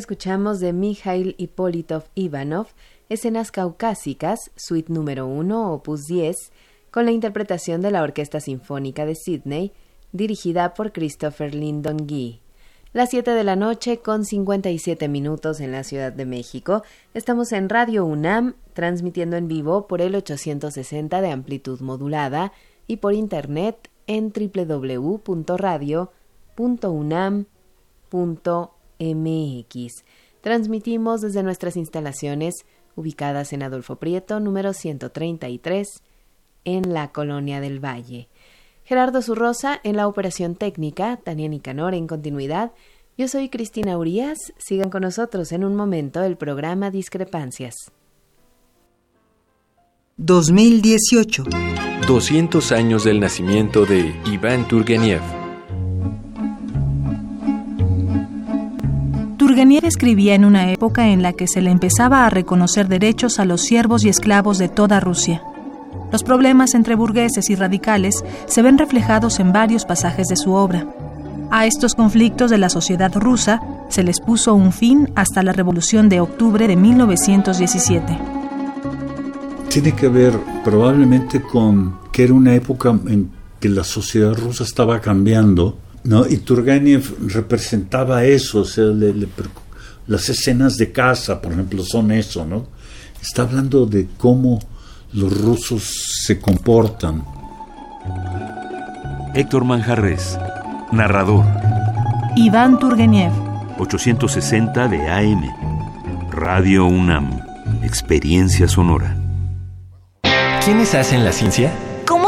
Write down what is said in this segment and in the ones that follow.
Escuchamos de Mikhail Ippolitov Ivanov, Escenas Caucásicas, Suite número 1, opus 10, con la interpretación de la Orquesta Sinfónica de Sydney, dirigida por Christopher Lyndon Gee. Las 7 de la noche con 57 minutos en la Ciudad de México. Estamos en Radio UNAM, transmitiendo en vivo por el 860 de amplitud modulada y por internet en www.radio.unam.mx. Transmitimos desde nuestras instalaciones ubicadas en Adolfo Prieto, número 133, en la Colonia del Valle. Gerardo Zurrosa en la operación técnica, Tania Nicanor en continuidad. Yo soy Cristina Urias. Sigan con nosotros en un momento el programa Discrepancias. 2018. 200 años del nacimiento de Iván Turgeniev. Turgeniev escribía en una época en la que se le empezaba a reconocer derechos a los siervos y esclavos de toda Rusia. Los problemas entre burgueses y radicales se ven reflejados en varios pasajes de su obra. A estos conflictos de la sociedad rusa se les puso un fin hasta la Revolución de Octubre de 1917. Tiene que ver probablemente con que era una época en que la sociedad rusa estaba cambiando, ¿no? Y Turgenev representaba eso, o sea, las escenas de casa, por ejemplo, son eso, ¿no? Está hablando de cómo los rusos se comportan. Héctor Manjarres, narrador. Iván Turgeniev. 860 de AM. Radio UNAM. Experiencia sonora. ¿Quiénes hacen la ciencia?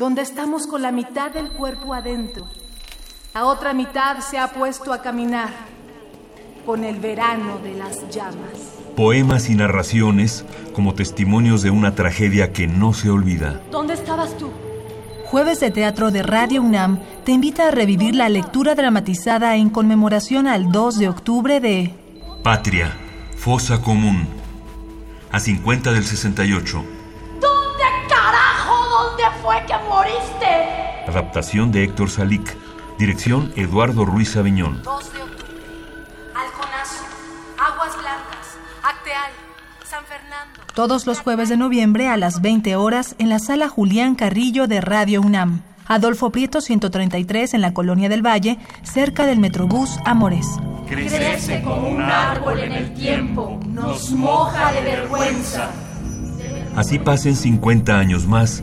donde estamos con la mitad del cuerpo adentro. La otra mitad se ha puesto a caminar con el verano de las llamas. Poemas y narraciones como testimonios de una tragedia que no se olvida. ¿Dónde estabas tú? Jueves de Teatro de Radio UNAM te invita a revivir la lectura dramatizada en conmemoración al 2 de octubre de Patria, Fosa Común. A 50 del 68 moriste? Adaptación de Héctor Salic. Dirección Eduardo Ruiz Aviñón. 2 de octubre. Alconazo. Aguas Blancas. Acteal. San Fernando. Todos los jueves de noviembre a las 20 horas en la sala Julián Carrillo de Radio UNAM. Adolfo Prieto 133 en la Colonia del Valle, cerca del Metrobús Amores. Crece como un árbol en el tiempo, nos moja de vergüenza. Así pasen 50 años más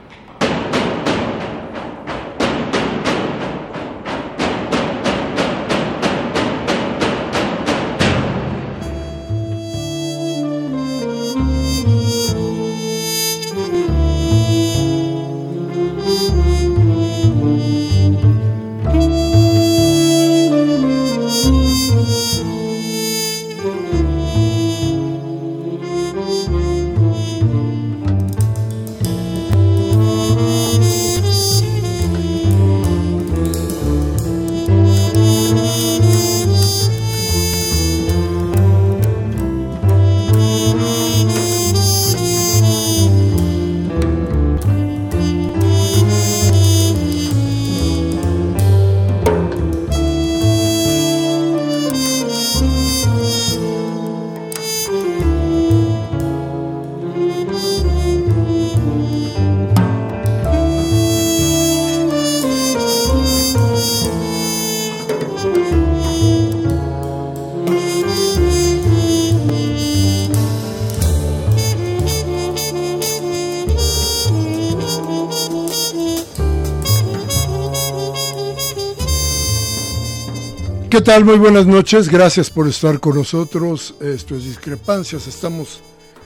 ¿Qué tal? Muy buenas noches. Gracias por estar con nosotros. Esto es Discrepancias. Estamos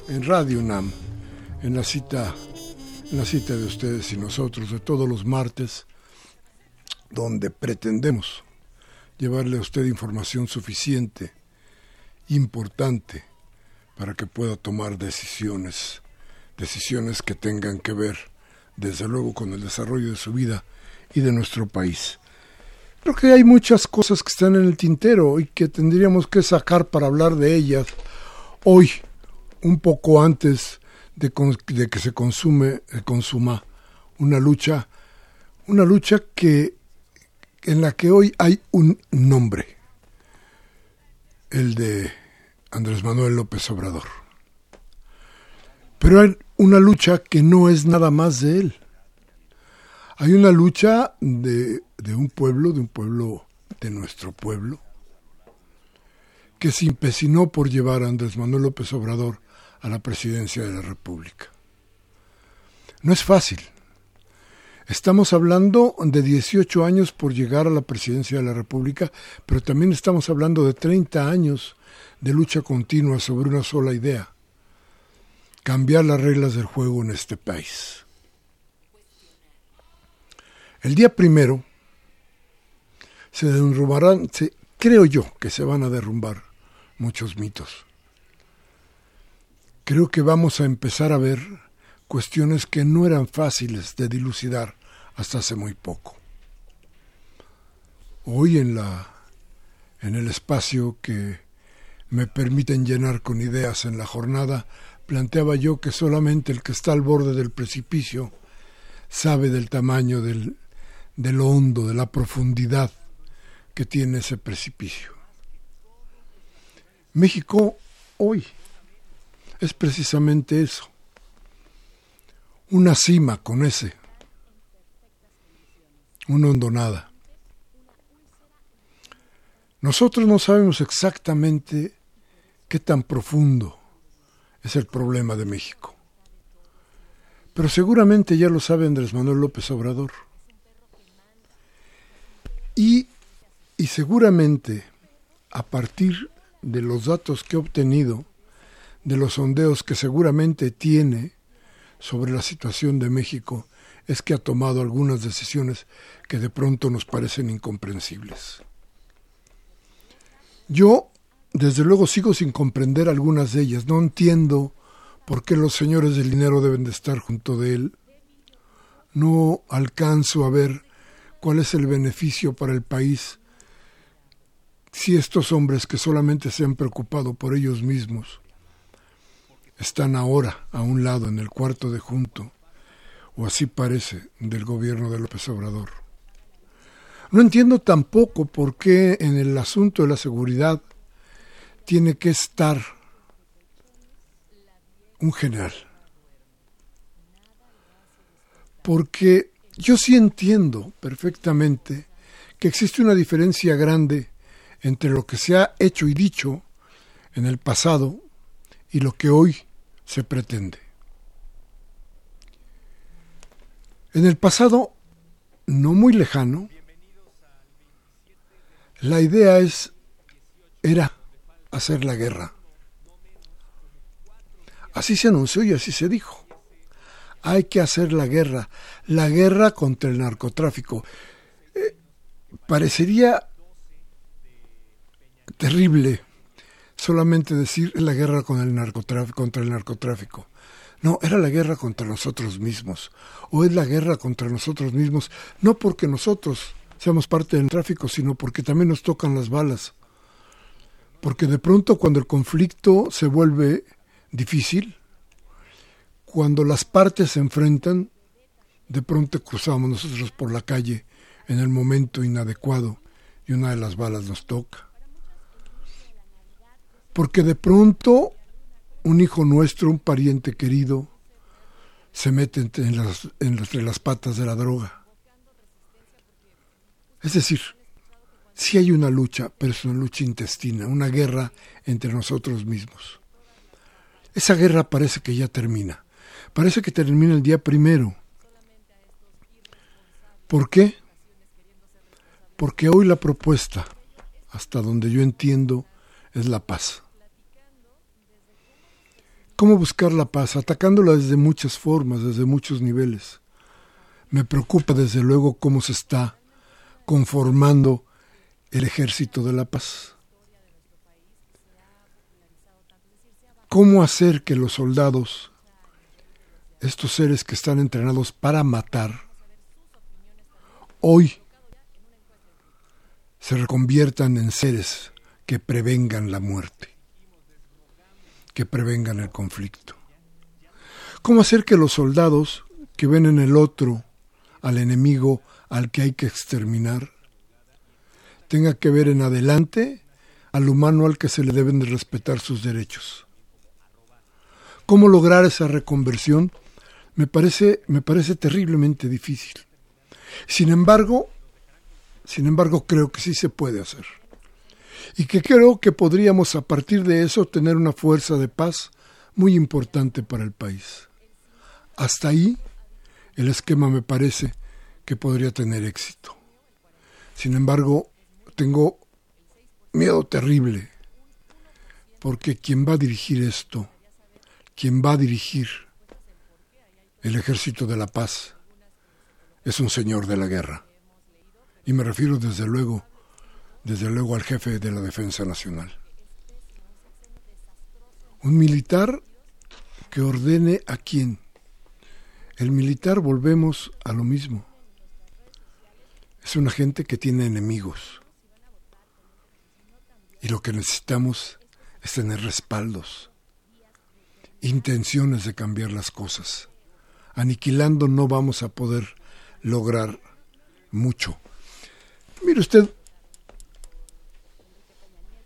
en Radio UNAM, en la cita, en la cita de ustedes y nosotros de todos los martes, donde pretendemos llevarle a usted información suficiente, importante, para que pueda tomar decisiones, decisiones que tengan que ver, desde luego, con el desarrollo de su vida y de nuestro país. Creo que hay muchas cosas que están en el tintero y que tendríamos que sacar para hablar de ellas hoy, un poco antes de, que se consume, eh, consuma una lucha, una lucha que en la que hoy hay un nombre, el de Andrés Manuel López Obrador. Pero hay una lucha que no es nada más de él. Hay una lucha de un pueblo, de un pueblo, de nuestro pueblo, que se empecinó por llevar a Andrés Manuel López Obrador a la presidencia de la República. No es fácil. Estamos hablando de 18 años por llegar a la presidencia de la República, pero también estamos hablando de 30 años de lucha continua sobre una sola idea, cambiar las reglas del juego en este país. El día primero, se derrumbarán, se, creo yo que se van a derrumbar muchos mitos. Creo que vamos a empezar a ver cuestiones que no eran fáciles de dilucidar hasta hace muy poco. Hoy en la en el espacio que me permiten llenar con ideas en la jornada, planteaba yo que solamente el que está al borde del precipicio sabe del tamaño del, de lo hondo, de la profundidad que tiene ese precipicio. México hoy es precisamente eso, una cima con ese, una hondonada. Nosotros no sabemos exactamente qué tan profundo es el problema de México, pero seguramente ya lo sabe Andrés Manuel López Obrador. Y y seguramente a partir de los datos que he obtenido, de los sondeos que seguramente tiene sobre la situación de México, es que ha tomado algunas decisiones que de pronto nos parecen incomprensibles. Yo, desde luego, sigo sin comprender algunas de ellas. No entiendo por qué los señores del dinero deben de estar junto de él. No alcanzo a ver cuál es el beneficio para el país si estos hombres que solamente se han preocupado por ellos mismos están ahora a un lado en el cuarto de junto, o así parece, del gobierno de López Obrador. No entiendo tampoco por qué en el asunto de la seguridad tiene que estar un general. Porque yo sí entiendo perfectamente que existe una diferencia grande entre lo que se ha hecho y dicho en el pasado y lo que hoy se pretende. En el pasado, no muy lejano, la idea es era hacer la guerra. Así se anunció y así se dijo. Hay que hacer la guerra, la guerra contra el narcotráfico. Eh, parecería terrible solamente decir la guerra contra el narcotráfico. No, era la guerra contra nosotros mismos. O es la guerra contra nosotros mismos, no porque nosotros seamos parte del tráfico, sino porque también nos tocan las balas. Porque de pronto cuando el conflicto se vuelve difícil, cuando las partes se enfrentan, de pronto cruzamos nosotros por la calle en el momento inadecuado y una de las balas nos toca porque de pronto un hijo nuestro, un pariente querido, se mete entre las, entre las patas de la droga. Es decir, sí hay una lucha, pero es una lucha intestina, una guerra entre nosotros mismos. Esa guerra parece que ya termina. Parece que termina el día primero. ¿Por qué? Porque hoy la propuesta hasta donde yo entiendo, es la paz. ¿Cómo buscar la paz? Atacándola desde muchas formas, desde muchos niveles. Me preocupa desde luego cómo se está conformando el ejército de la paz. ¿Cómo hacer que los soldados, estos seres que están entrenados para matar, hoy se reconviertan en seres que prevengan la muerte, que prevengan el conflicto? ¿Cómo hacer que los soldados que ven en el otro al enemigo al que hay que exterminar, tenga que ver en adelante al humano al que se le deben de respetar sus derechos. ¿Cómo lograr esa reconversión? Me parece, me parece terriblemente difícil. Sin embargo, sin embargo, creo que sí se puede hacer. Y que creo que podríamos a partir de eso tener una fuerza de paz muy importante para el país. Hasta ahí el esquema me parece que podría tener éxito. Sin embargo, tengo miedo terrible, porque quien va a dirigir esto, quien va a dirigir el ejército de la paz, es un señor de la guerra. Y me refiero desde luego, desde luego al jefe de la Defensa Nacional. Un militar que ordene a quién, el militar volvemos a lo mismo. Es una gente que tiene enemigos. Y lo que necesitamos es tener respaldos, intenciones de cambiar las cosas. Aniquilando no vamos a poder lograr mucho. Mire usted,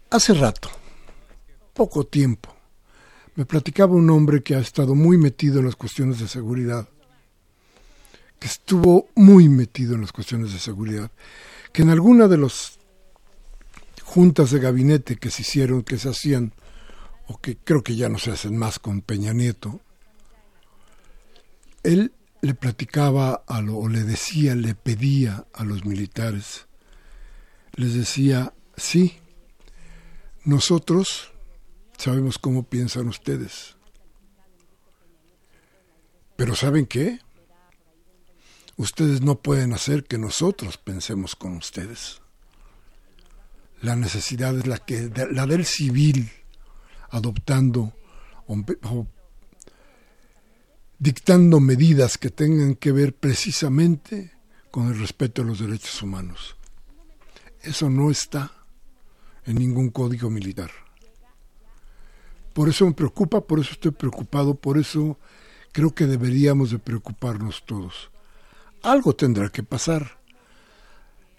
hace rato, poco tiempo, me platicaba un hombre que ha estado muy metido en las cuestiones de seguridad que estuvo muy metido en las cuestiones de seguridad, que en alguna de las juntas de gabinete que se hicieron, que se hacían, o que creo que ya no se hacen más con Peña Nieto, él le platicaba a lo, o le decía, le pedía a los militares, les decía, sí, nosotros sabemos cómo piensan ustedes, pero ¿saben qué? ustedes no pueden hacer que nosotros pensemos con ustedes. La necesidad es la, que, la del civil, adoptando o, dictando medidas que tengan que ver precisamente con el respeto a los derechos humanos. Eso no está en ningún código militar. Por eso me preocupa, por eso estoy preocupado, por eso creo que deberíamos de preocuparnos todos algo tendrá que pasar.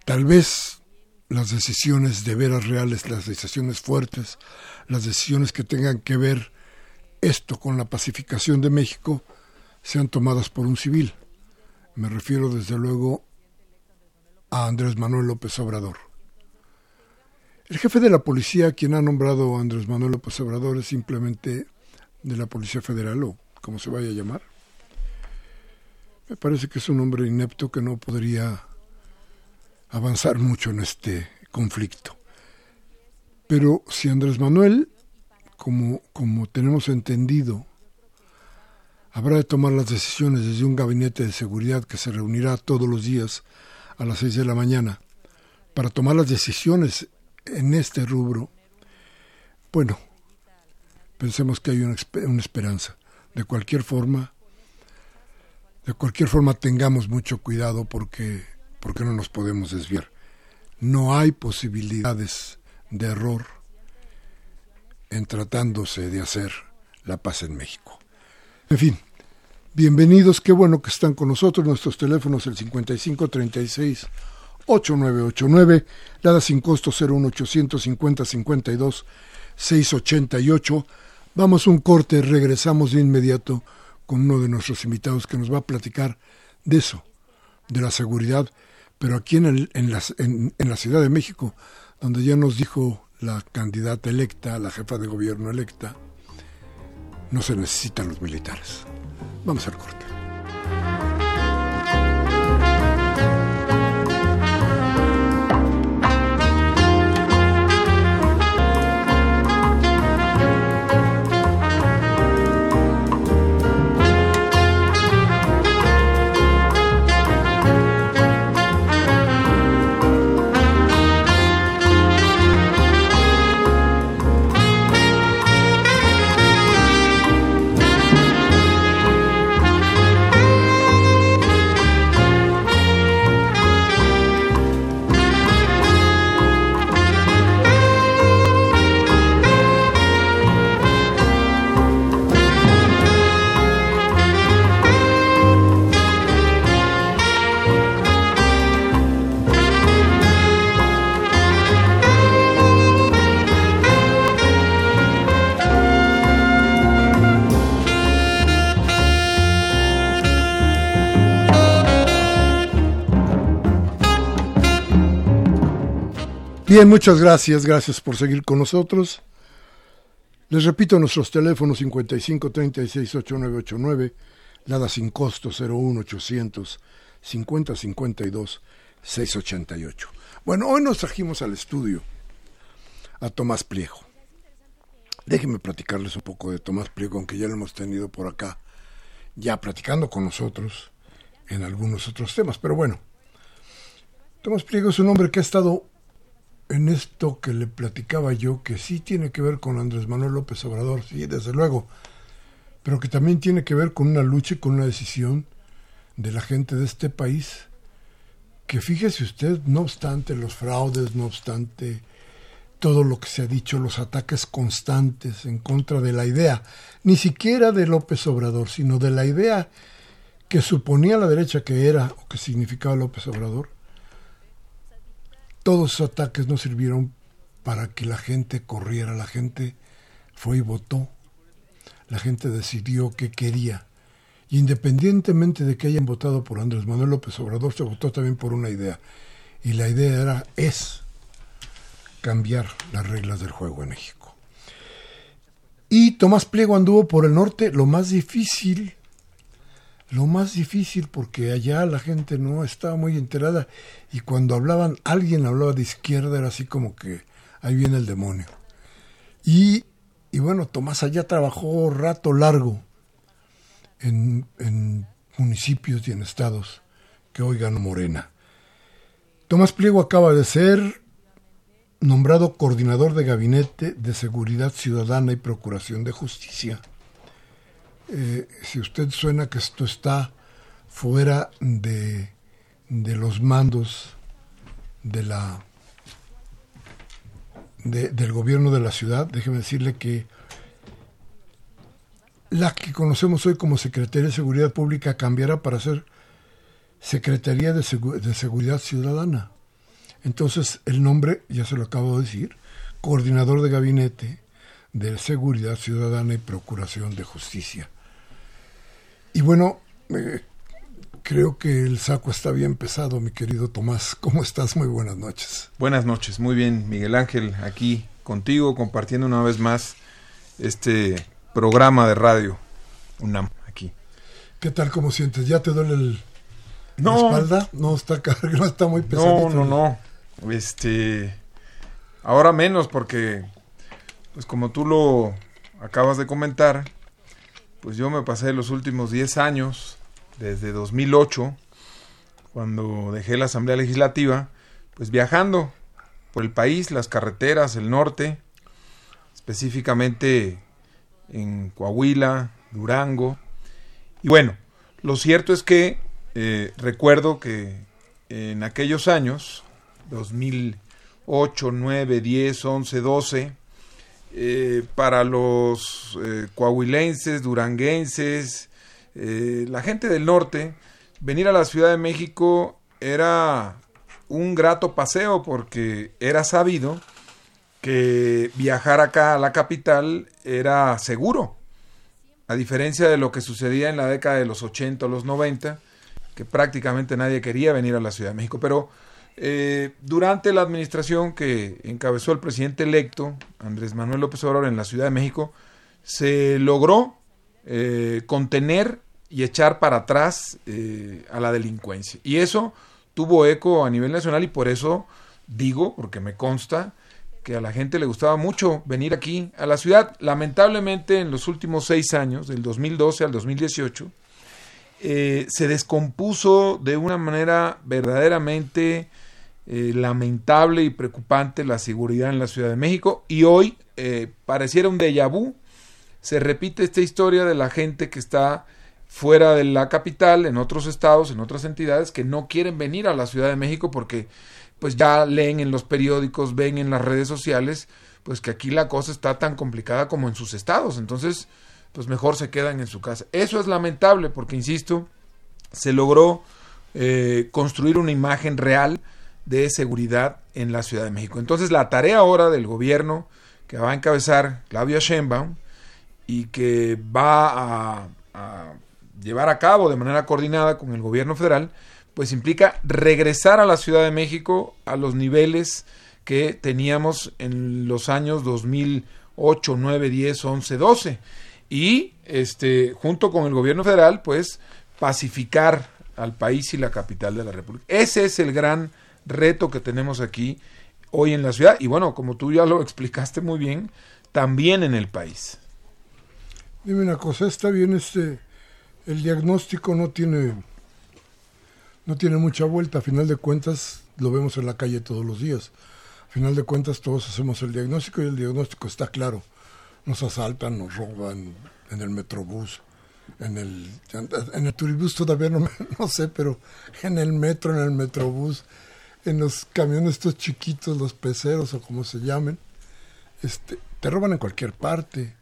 Tal vez las decisiones de veras reales, las decisiones fuertes, las decisiones que tengan que ver esto con la pacificación de México, sean tomadas por un civil. Me refiero desde luego a Andrés Manuel López Obrador. El jefe de la policía, quien ha nombrado a Andrés Manuel López Obrador, es simplemente de la Policía Federal o como se vaya a llamar. Me parece que es un hombre inepto que no podría avanzar mucho en este conflicto. Pero si Andrés Manuel, como, como tenemos entendido, habrá de tomar las decisiones desde un gabinete de seguridad que se reunirá todos los días a las seis de la mañana para tomar las decisiones en este rubro, bueno, pensemos que hay una, una esperanza. De cualquier forma, de cualquier forma tengamos mucho cuidado porque, porque no nos podemos desviar. No hay posibilidades de error en tratándose de hacer la paz en México. En fin, bienvenidos, qué bueno que están con nosotros. Nuestros teléfonos el 5536 8989, la sin costo 01850 52 688. Vamos un corte, regresamos de inmediato con uno de nuestros invitados que nos va a platicar de eso, de la seguridad, pero aquí en, el, en, en, la Ciudad de México, donde ya nos dijo la candidata electa, la jefa de gobierno electa, no se necesitan los militares. Vamos al corte. Bien, muchas gracias, gracias por seguir con nosotros. Les repito nuestros teléfonos 55 36 8989, nada sin costo 01 800 50 52 688. Bueno, hoy nos trajimos al estudio a Tomás Pliego. Déjenme platicarles un poco de Tomás Pliego, aunque ya lo hemos tenido por acá, ya platicando con nosotros en algunos otros temas. Pero bueno, Tomás Pliego es un hombre que ha estado en esto que le platicaba yo, que sí tiene que ver con Andrés Manuel López Obrador, sí, desde luego, pero que también tiene que ver con una lucha y con una decisión de la gente de este país, que fíjese usted, no obstante los fraudes, no obstante todo lo que se ha dicho, los ataques constantes en contra de la idea, ni siquiera de López Obrador, sino de la idea que suponía la derecha que era o que significaba López Obrador, todos esos ataques no sirvieron para que la gente corriera, la gente fue y votó, la gente decidió qué quería. independientemente de que hayan votado por Andrés Manuel López Obrador, se votó también por una idea. Y la idea era, es cambiar las reglas del juego en México. Y Tomás Pliego anduvo por el norte, lo más difícil lo más difícil porque allá la gente no estaba muy enterada y cuando hablaban, alguien hablaba de izquierda, era así como que ahí viene el demonio. Y, y bueno, Tomás allá trabajó rato largo en, en municipios y en estados que hoy ganó Morena. Tomás Pliego acaba de ser nombrado coordinador de gabinete de seguridad ciudadana y procuración de justicia eh, si usted suena que esto está fuera de, los mandos de la del gobierno de la ciudad, déjeme decirle que la que conocemos hoy como Secretaría de Seguridad Pública cambiará para ser Secretaría de, de Seguridad Ciudadana. Entonces el nombre, ya se lo acabo de decir, Coordinador de Gabinete de Seguridad Ciudadana y Procuración de Justicia. Y bueno, eh, creo que el saco está bien pesado, mi querido Tomás. ¿Cómo estás? Muy buenas noches. Buenas noches, muy bien, Miguel Ángel, aquí contigo, compartiendo una vez más este programa de radio UNAM aquí. ¿Qué tal, cómo sientes? ¿Ya te duele el, la espalda? No, está, no está muy pesado. No, no, no. Este, ahora menos porque, pues como tú lo acabas de comentar, pues yo me pasé los últimos 10 años, desde 2008, cuando dejé la Asamblea Legislativa, pues viajando por el país, las carreteras, el norte, específicamente en Coahuila, Durango. Y bueno, lo cierto es que eh, recuerdo que en aquellos años, 2008, 9, 10, 11, 12, eh, para los eh, coahuilenses, duranguenses, eh, la gente del norte, venir a la Ciudad de México era un grato paseo porque era sabido que viajar acá a la capital era seguro, a diferencia de lo que sucedía en la década de los 80 o los 90, que prácticamente nadie quería venir a la Ciudad de México, pero eh, durante la administración que encabezó el presidente electo, Andrés Manuel López Obrador, en la Ciudad de México, se logró eh, contener y echar para atrás eh, a la delincuencia. Y eso tuvo eco a nivel nacional y por eso digo, porque me consta, que a la gente le gustaba mucho venir aquí a la ciudad. Lamentablemente en los últimos seis años, del 2012 al 2018, se descompuso de una manera verdaderamente eh, lamentable y preocupante la seguridad en la Ciudad de México y hoy eh, pareciera un déjà vu. Se repite esta historia de la gente que está fuera de la capital, en otros estados, en otras entidades, que no quieren venir a la Ciudad de México porque pues ya leen en los periódicos, ven en las redes sociales, pues que aquí la cosa está tan complicada como en sus estados. Entonces, pues mejor se quedan en su casa. Eso es lamentable porque, insisto, se logró eh, construir una imagen real de seguridad en la Ciudad de México. Entonces la tarea ahora del gobierno que va a encabezar Claudia Sheinbaum y que va a, llevar a cabo de manera coordinada con el gobierno federal, pues implica regresar a la Ciudad de México a los niveles que teníamos en los años 2008, 9, 10, 11, 12 y este junto con el gobierno federal pues pacificar al país y la capital de la República. Ese es el gran reto que tenemos aquí hoy en la ciudad y bueno, como tú ya lo explicaste muy bien, también en el país. Dime una cosa, está bien este el diagnóstico no tiene no tiene mucha vuelta, a final de cuentas lo vemos en la calle todos los días. A final de cuentas todos hacemos el diagnóstico y el diagnóstico está claro. Nos asaltan, nos roban en el metrobús, en el en el turibús todavía no, no sé, pero en el metro, en el metrobús, en los camiones estos chiquitos, los peceros o como se llamen, este, te roban en cualquier parte.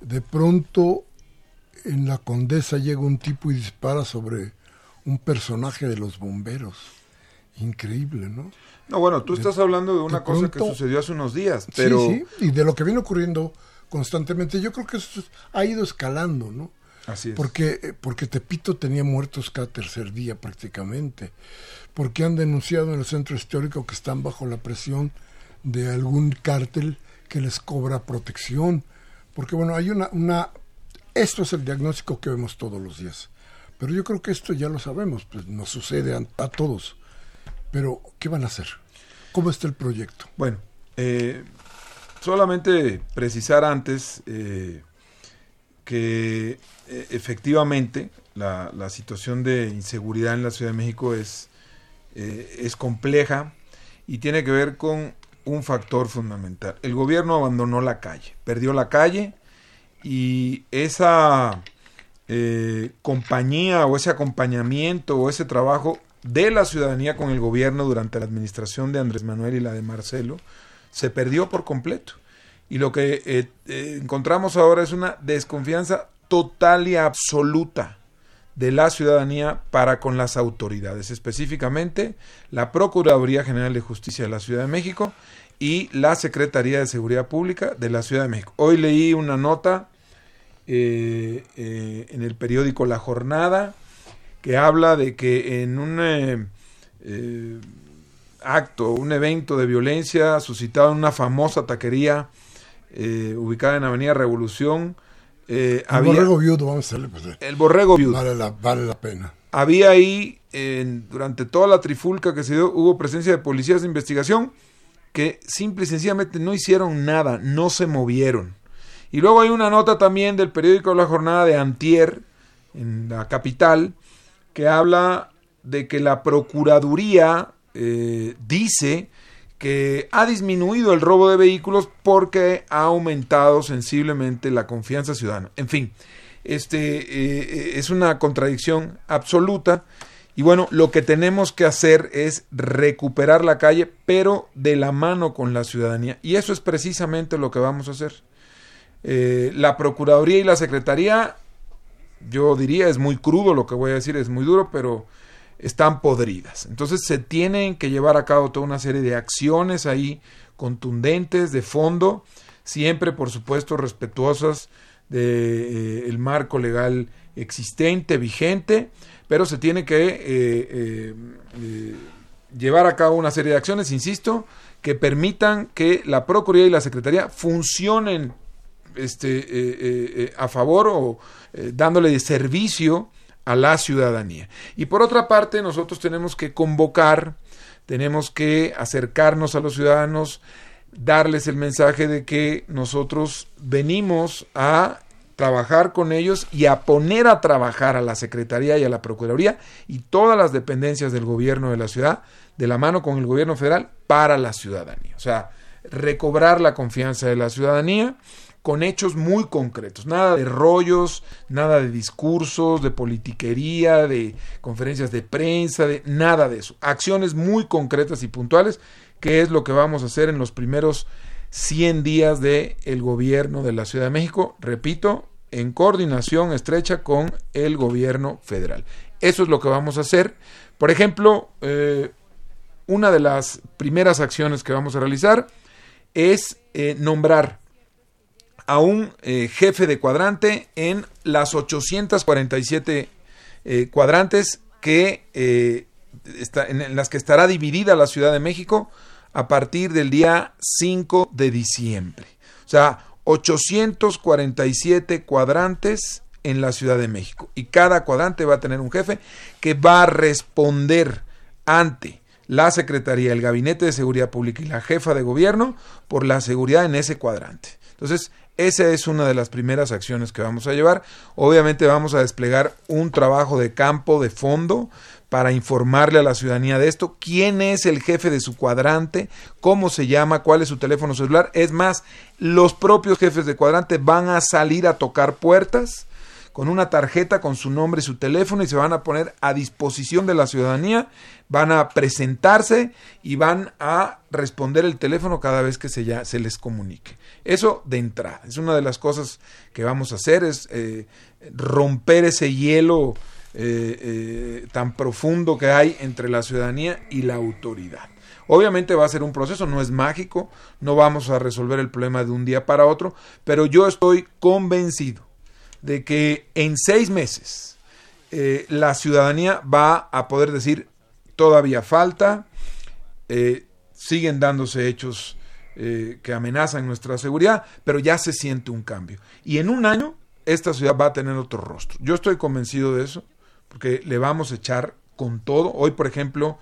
De pronto en la Condesa llega un tipo y dispara sobre un personaje de los bomberos. Increíble, ¿no? No, bueno, tú estás hablando de una cosa que sucedió hace unos días, pero... Sí, sí, y de lo que viene ocurriendo constantemente. Yo creo que eso ha ido escalando, ¿no? Así es. Porque, eh, porque Tepito tenía muertos cada tercer día prácticamente. Porque han denunciado en el centro histórico que están bajo la presión de algún cártel que les cobra protección. Porque bueno, hay una, una... Esto es el diagnóstico que vemos todos los días. Pero yo creo que esto ya lo sabemos, pues nos sucede a, todos. Pero, ¿qué van a hacer? ¿Cómo está el proyecto? Bueno, eh, solamente precisar antes eh, que eh, efectivamente la, situación de inseguridad en la Ciudad de México es, eh, es compleja y tiene que ver con un factor fundamental. El gobierno abandonó la calle, perdió la calle y esa eh, compañía o ese acompañamiento o ese trabajo de la ciudadanía con el gobierno durante la administración de Andrés Manuel y la de Marcelo se perdió por completo. Y lo que eh, encontramos ahora es una desconfianza total y absoluta de la ciudadanía para con las autoridades, específicamente la Procuraduría General de Justicia de la Ciudad de México y la Secretaría de Seguridad Pública de la Ciudad de México. Hoy leí una nota eh, eh, en el periódico La Jornada que habla de que en un eh, acto, un evento de violencia suscitado en una famosa taquería ubicada en Avenida Revolución, el había, borrego viudo, vamos a hacerle, pues, el borrego viudo. Vale la, vale la pena. Había ahí, durante toda la trifulca que se dio, hubo presencia de policías de investigación que simple y sencillamente no hicieron nada, no se movieron. Y luego hay una nota también del periódico La Jornada de Antier, en la capital, que habla de que la Procuraduría eh, dice que ha disminuido el robo de vehículos porque ha aumentado sensiblemente la confianza ciudadana. En fin, este eh, es una contradicción absoluta. Y bueno, lo que tenemos que hacer es recuperar la calle, pero de la mano con la ciudadanía. Y eso es precisamente lo que vamos a hacer. Eh, la Procuraduría y la Secretaría, yo diría, es muy crudo lo que voy a decir, es muy duro, pero están podridas. Entonces se tienen que llevar a cabo toda una serie de acciones ahí contundentes, de fondo, siempre por supuesto respetuosas del de, eh, marco legal existente, vigente, pero se tiene que eh, eh, llevar a cabo una serie de acciones, insisto, que permitan que la Procuraduría y la Secretaría funcionen este, a favor o dándole servicio a la ciudadanía. Y por otra parte, nosotros tenemos que convocar, tenemos que acercarnos a los ciudadanos, darles el mensaje de que nosotros venimos a trabajar con ellos y a poner a trabajar a la Secretaría y a la Procuraduría y todas las dependencias del gobierno de la ciudad de la mano con el gobierno federal para la ciudadanía. O sea, recobrar la confianza de la ciudadanía con hechos muy concretos, nada de rollos, nada de discursos, de politiquería, de conferencias de prensa, de nada de eso. Acciones muy concretas y puntuales, que es lo que vamos a hacer en los primeros 100 días del el gobierno de la Ciudad de México, repito, en coordinación estrecha con el gobierno federal. Eso es lo que vamos a hacer. Por ejemplo, eh, una de las primeras acciones que vamos a realizar es eh, nombrar a un eh, jefe de cuadrante en las 847 eh, cuadrantes que, eh, está, en, en, las que estará dividida la Ciudad de México a partir del día 5 de diciembre. O sea, 847 cuadrantes en la Ciudad de México. Y cada cuadrante va a tener un jefe que va a responder ante la Secretaría, el Gabinete de Seguridad Pública y la jefa de gobierno por la seguridad en ese cuadrante. Entonces, esa es una de las primeras acciones que vamos a llevar. Obviamente vamos a desplegar un trabajo de campo, de fondo, para informarle a la ciudadanía de esto, quién es el jefe de su cuadrante, cómo se llama, cuál es su teléfono celular. Es más, los propios jefes de cuadrante van a salir a tocar puertas con una tarjeta con su nombre y su teléfono y se van a poner a disposición de la ciudadanía, van a presentarse y van a responder el teléfono cada vez que se, ya, se les comunique. Eso de entrada, es una de las cosas que vamos a hacer, es eh, romper ese hielo eh, eh, tan profundo que hay entre la ciudadanía y la autoridad. Obviamente va a ser un proceso, no es mágico, no vamos a resolver el problema de un día para otro, pero yo estoy convencido de que en seis meses eh, la ciudadanía va a poder decir todavía falta, eh, siguen dándose hechos eh, que amenazan nuestra seguridad, pero ya se siente un cambio. Y en un año esta ciudad va a tener otro rostro. Yo estoy convencido de eso, porque le vamos a echar con todo. Hoy, por ejemplo,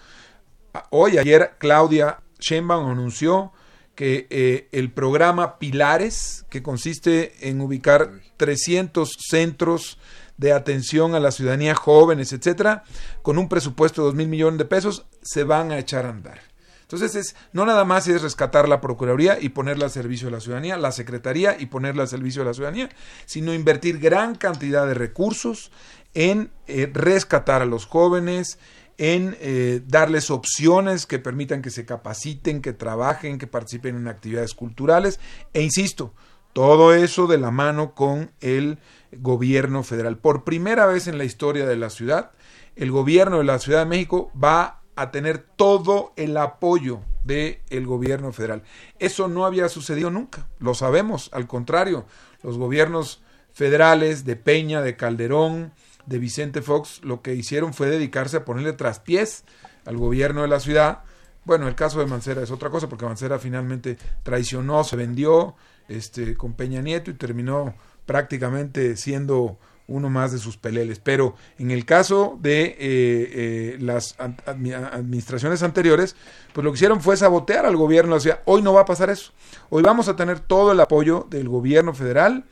hoy, ayer, Claudia Sheinbaum anunció que eh, el programa Pilares, que consiste en ubicar 300 centros de atención a la ciudadanía jóvenes, etcétera, con un presupuesto de dos mil millones de pesos, se van a echar a andar. Entonces, es, no nada más es rescatar la Procuraduría y ponerla al servicio de la ciudadanía, la Secretaría y ponerla al servicio de la ciudadanía, sino invertir gran cantidad de recursos en eh, rescatar a los jóvenes, en eh, darles opciones que permitan que se capaciten, que trabajen, que participen en actividades culturales. E insisto, todo eso de la mano con el gobierno federal. Por primera vez en la historia de la ciudad, el gobierno de la Ciudad de México va a tener todo el apoyo del el gobierno federal. Eso no había sucedido nunca, lo sabemos, al contrario, los gobiernos federales de Peña, de Calderón, de Vicente Fox lo que hicieron fue dedicarse a ponerle traspiés al gobierno de la ciudad. Bueno, el caso de Mancera es otra cosa, porque Mancera finalmente traicionó, se vendió este, con Peña Nieto y terminó prácticamente siendo uno más de sus peleles. Pero en el caso de eh, eh, las administraciones anteriores, pues lo que hicieron fue sabotear al gobierno la ciudad. Hoy no va a pasar eso. Hoy vamos a tener todo el apoyo del gobierno federal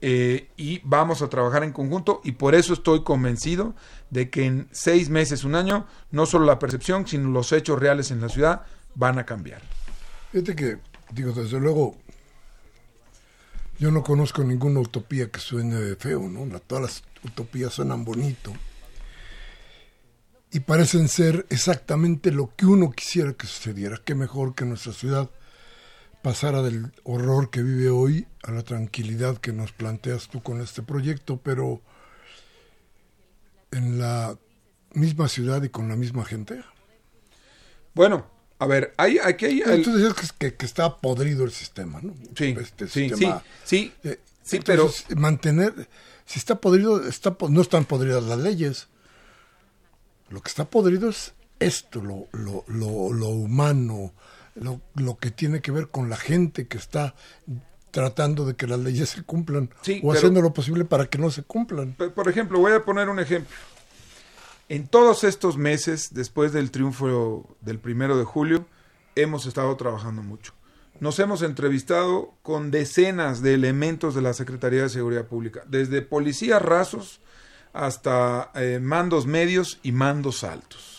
eh, y vamos a trabajar en conjunto y por eso estoy convencido de que en seis meses, un año, no solo la percepción, sino los hechos reales en la ciudad van a cambiar. Fíjate que, digo, desde luego, yo no conozco ninguna utopía que suene feo, ¿no? todas las utopías suenan bonito y parecen ser exactamente lo que uno quisiera que sucediera. Qué mejor que nuestra ciudad pasara del horror que vive hoy a la tranquilidad que nos planteas tú con este proyecto, pero en la misma ciudad y con la misma gente. Bueno, a ver, hay, aquí hay... Tú decías que, que, está podrido el sistema, ¿no? Sí, este sí, sí, eh, sí, pero... Mantener, si está podrido, está, no están podridas las leyes. Lo que está podrido es esto, lo, lo, lo, lo humano, lo, lo, que tiene que ver con la gente que está tratando de que las leyes se cumplan o haciendo lo posible para que no se cumplan. Por ejemplo, voy a poner un ejemplo. En todos estos meses, después del triunfo del primero de julio, hemos estado trabajando mucho. Nos hemos entrevistado con decenas de elementos de la Secretaría de Seguridad Pública, desde policías rasos hasta eh, mandos medios y mandos altos.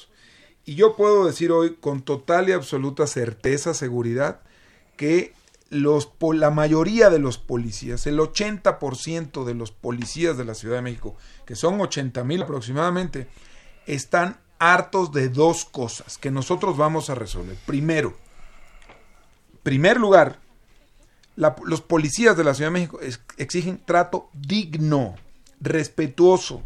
Y yo puedo decir hoy con total y absoluta certeza, seguridad, que los, la mayoría de los policías, el 80% de los policías de la Ciudad de México, que son 80 mil aproximadamente, están hartos de dos cosas que nosotros vamos a resolver. Primero, primer lugar, los policías de la Ciudad de México exigen trato digno, respetuoso,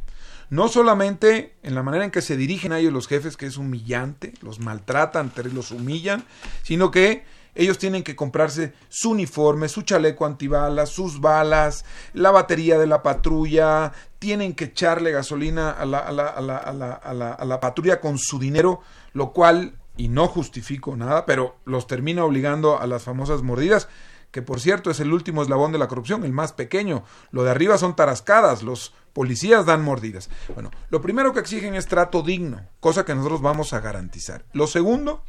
no solamente en la manera en que se dirigen a ellos los jefes, que es humillante, los maltratan, los humillan, sino que ellos tienen que comprarse su uniforme, su chaleco antibalas, sus balas, la batería de la patrulla, tienen que echarle gasolina a la, a la, a la, a la patrulla con su dinero, lo cual y no justifico nada, pero los termina obligando a las famosas mordidas, que por cierto es el último eslabón de la corrupción, el más pequeño. Lo de arriba son tarascadas, los policías dan mordidas. Bueno, lo primero que exigen es trato digno, cosa que nosotros vamos a garantizar. Lo segundo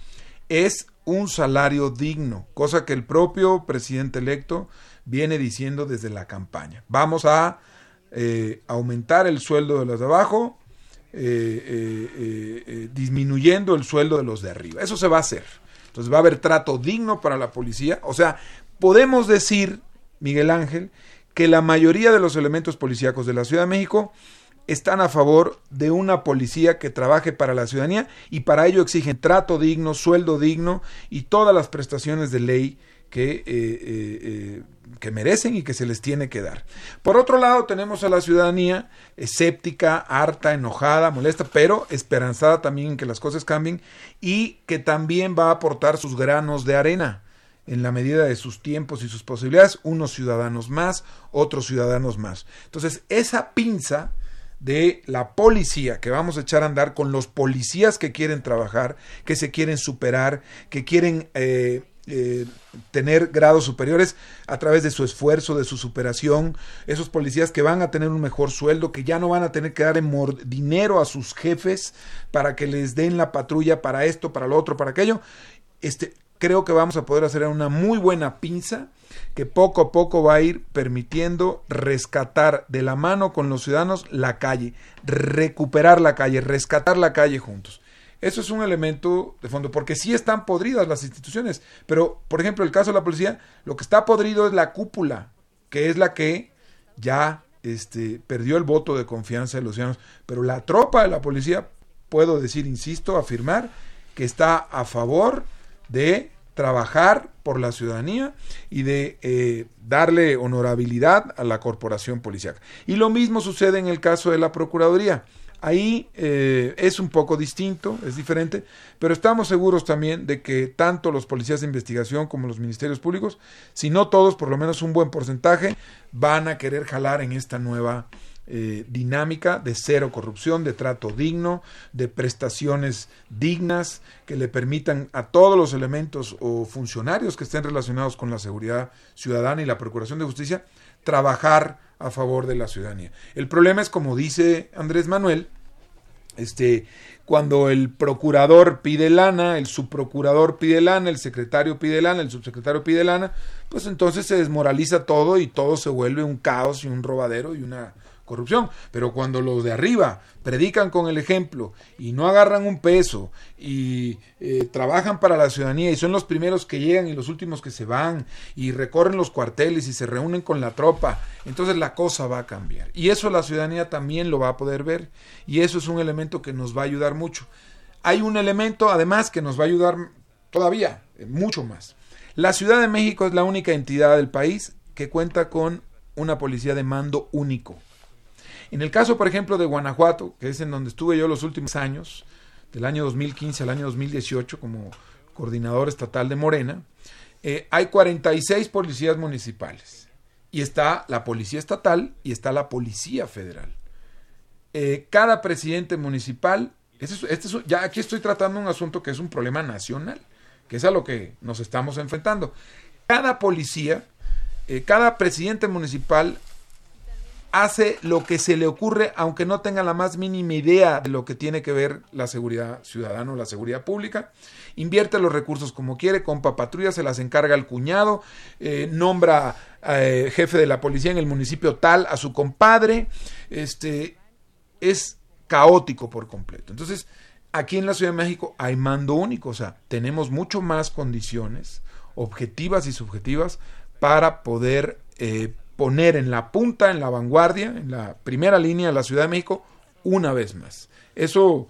es un salario digno, cosa que el propio presidente electo viene diciendo desde la campaña. Vamos a eh, aumentar el sueldo de los de abajo, eh, eh, disminuyendo el sueldo de los de arriba. Eso se va a hacer. Entonces va a haber trato digno para la policía. O sea, podemos decir, Miguel Ángel, que la mayoría de los elementos policíacos de la Ciudad de México están a favor de una policía que trabaje para la ciudadanía y para ello exigen trato digno, sueldo digno y todas las prestaciones de ley que, eh, eh, eh, que merecen y que se les tiene que dar. Por otro lado, tenemos a la ciudadanía escéptica, harta, enojada, molesta, pero esperanzada también en que las cosas cambien y que también va a aportar sus granos de arena en la medida de sus tiempos y sus posibilidades, unos ciudadanos más, otros ciudadanos más. Entonces, esa pinza de la policía que vamos a echar a andar con los policías que quieren trabajar, que se quieren superar, que quieren eh, tener grados superiores a través de su esfuerzo, de su superación, esos policías que van a tener un mejor sueldo, que ya no van a tener que dar dinero a sus jefes para que les den la patrulla para esto, para lo otro, para aquello. Este, creo que vamos a poder hacer una muy buena pinza que poco a poco va a ir permitiendo rescatar de la mano con los ciudadanos la calle, recuperar la calle, rescatar la calle juntos. Eso es un elemento de fondo, porque sí están podridas las instituciones, pero por ejemplo el caso de la policía, lo que está podrido es la cúpula, que es la que ya este, perdió el voto de confianza de los ciudadanos, pero la tropa de la policía, puedo decir, insisto, afirmar que está a favor de trabajar por la ciudadanía y de eh, darle honorabilidad a la corporación policial. Y lo mismo sucede en el caso de la Procuraduría. Ahí eh, es un poco distinto, es diferente, pero estamos seguros también de que tanto los policías de investigación como los ministerios públicos, si no todos, por lo menos un buen porcentaje, van a querer jalar en esta nueva eh, dinámica de cero corrupción, de trato digno, de prestaciones dignas que le permitan a todos los elementos o funcionarios que estén relacionados con la seguridad ciudadana y la Procuración de Justicia trabajar a favor de la ciudadanía. El problema es, como dice Andrés Manuel, este, cuando el procurador pide lana, el subprocurador pide lana, el secretario pide lana, el subsecretario pide lana, pues entonces se desmoraliza todo y todo se vuelve un caos y un robadero y una corrupción. Pero cuando los de arriba predican con el ejemplo y no agarran un peso y eh, trabajan para la ciudadanía y son los primeros que llegan y los últimos que se van y recorren los cuarteles y se reúnen con la tropa, entonces la cosa va a cambiar. Y eso la ciudadanía también lo va a poder ver y eso es un elemento que nos va a ayudar mucho. Hay un elemento además que nos va a ayudar todavía, eh, mucho más. La Ciudad de México es la única entidad del país que cuenta con una policía de mando único. En el caso, por ejemplo, de Guanajuato, que es en donde estuve yo los últimos años, del año 2015 al año 2018 como coordinador estatal de Morena, eh, hay 46 policías municipales. Y está la policía estatal y está la policía federal. Eh, cada presidente municipal, este este ya aquí estoy tratando un asunto que es un problema nacional, que es a lo que nos estamos enfrentando. Cada policía, eh, cada presidente municipal hace lo que se le ocurre, aunque no tenga la más mínima idea de lo que tiene que ver la seguridad ciudadana o la seguridad pública. Invierte los recursos como quiere, compa patrulla, se las encarga al cuñado, eh, nombra eh, jefe de la policía en el municipio tal a su compadre. Este es caótico por completo. Entonces, aquí en la Ciudad de México hay mando único, o sea, tenemos mucho más condiciones objetivas y subjetivas para poder eh, poner en la punta, en la vanguardia, en la primera línea de la Ciudad de México, una vez más. Eso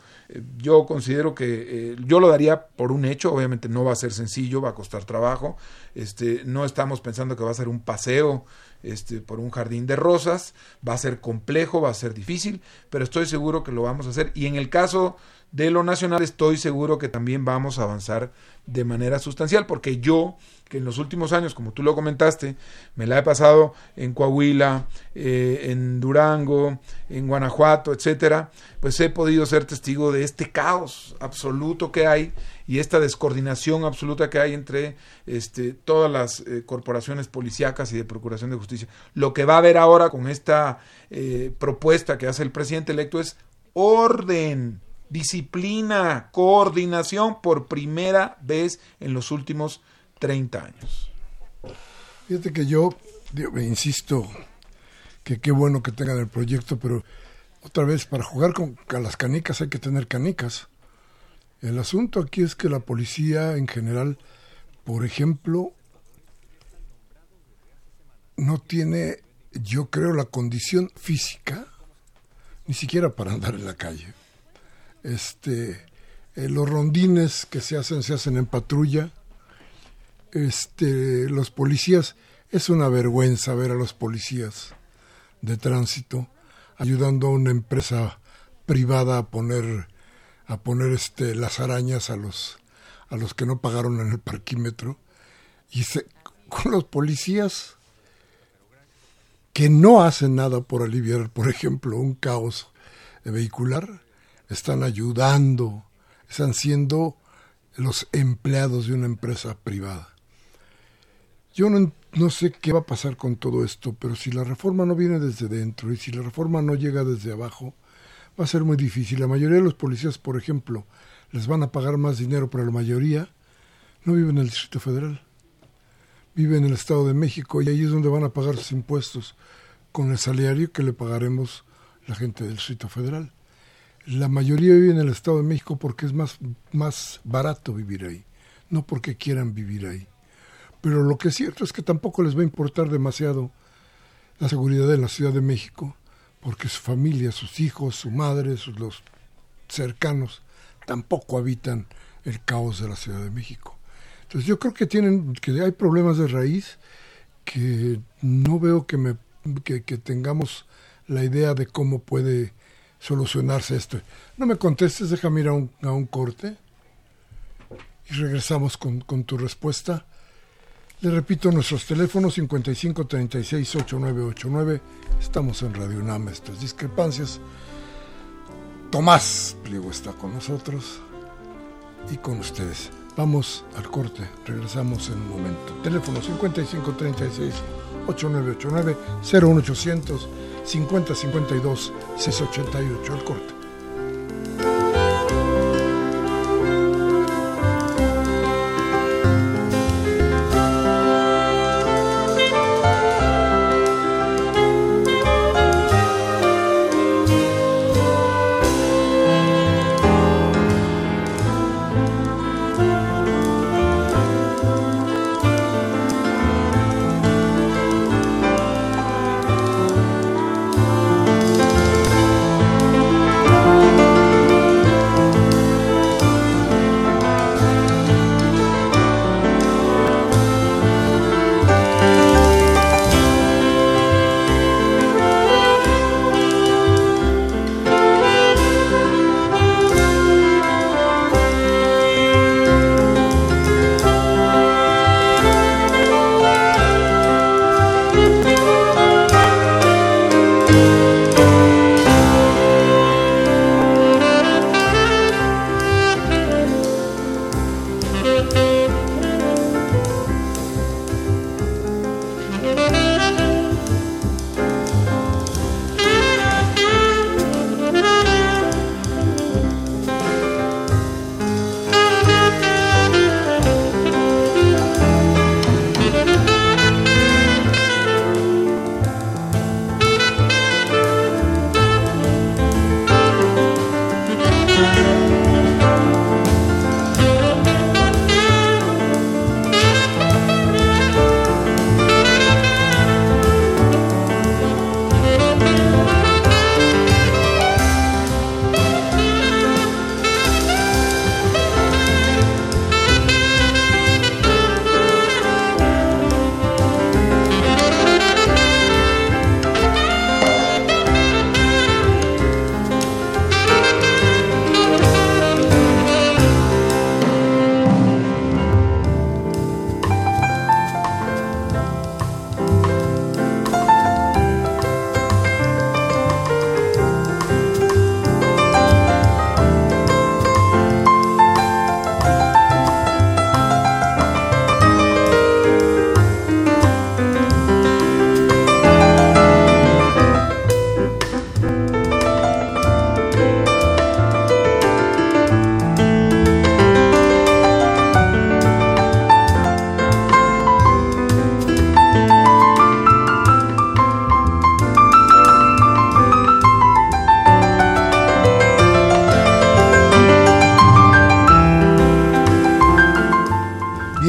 yo considero que eh, yo lo daría por un hecho, obviamente no va a ser sencillo, va a costar trabajo, este, no estamos pensando que va a ser un paseo este, por un jardín de rosas, va a ser complejo, va a ser difícil, pero estoy seguro que lo vamos a hacer. Y en el caso de lo nacional estoy seguro que también vamos a avanzar de manera sustancial, porque yo que en los últimos años, como tú lo comentaste, me la he pasado en Coahuila, eh, en Durango, en Guanajuato, etcétera, pues he podido ser testigo de este caos absoluto que hay y esta descoordinación absoluta que hay entre este, todas las eh, corporaciones policíacas y de procuración de justicia. Lo que va a haber ahora con esta eh, propuesta que hace el presidente electo es orden, disciplina, coordinación por primera vez en los últimos 30 años. Fíjate que yo, insisto, que qué bueno que tengan el proyecto, pero otra vez, para jugar con las canicas hay que tener canicas. El asunto aquí es que la policía en general, por ejemplo, no tiene, yo creo, la condición física, ni siquiera para andar en la calle. Este, eh, los rondines que se hacen, se hacen en patrulla. Este, los policías, es una vergüenza ver a los policías de tránsito ayudando a una empresa privada a poner a poner este las arañas a los a los que no pagaron en el parquímetro y con los policías que no hacen nada por aliviar, por ejemplo, un caos vehicular, están ayudando, están siendo los empleados de una empresa privada. Yo no, no sé qué va a pasar con todo esto, pero si la reforma no viene desde dentro y si la reforma no llega desde abajo, va a ser muy difícil. La mayoría de los policías, por ejemplo, les van a pagar más dinero, pero la mayoría no viven en el Distrito Federal. Viven en el Estado de México y ahí es donde van a pagar sus impuestos con el salario que le pagaremos la gente del Distrito Federal. La mayoría vive en el Estado de México porque es más, más barato vivir ahí, no porque quieran vivir ahí. Pero lo que es cierto es que tampoco les va a importar demasiado la seguridad en la Ciudad de México, porque su familia, sus hijos, su madre, sus los cercanos tampoco habitan el caos de la Ciudad de México. Entonces yo creo que tienen que hay problemas de raíz que no veo que me que, tengamos la idea de cómo puede solucionarse esto. No me contestes, déjame ir a un, a un corte y regresamos con, con tu respuesta le repito nuestros teléfonos 55 36 8989. Estamos en Radio UNAM, estas discrepancias. Tomás Pliego está con nosotros y con ustedes. Vamos al corte, regresamos en un momento. Teléfono 55 36 8989 01800 50 52 688. El corte.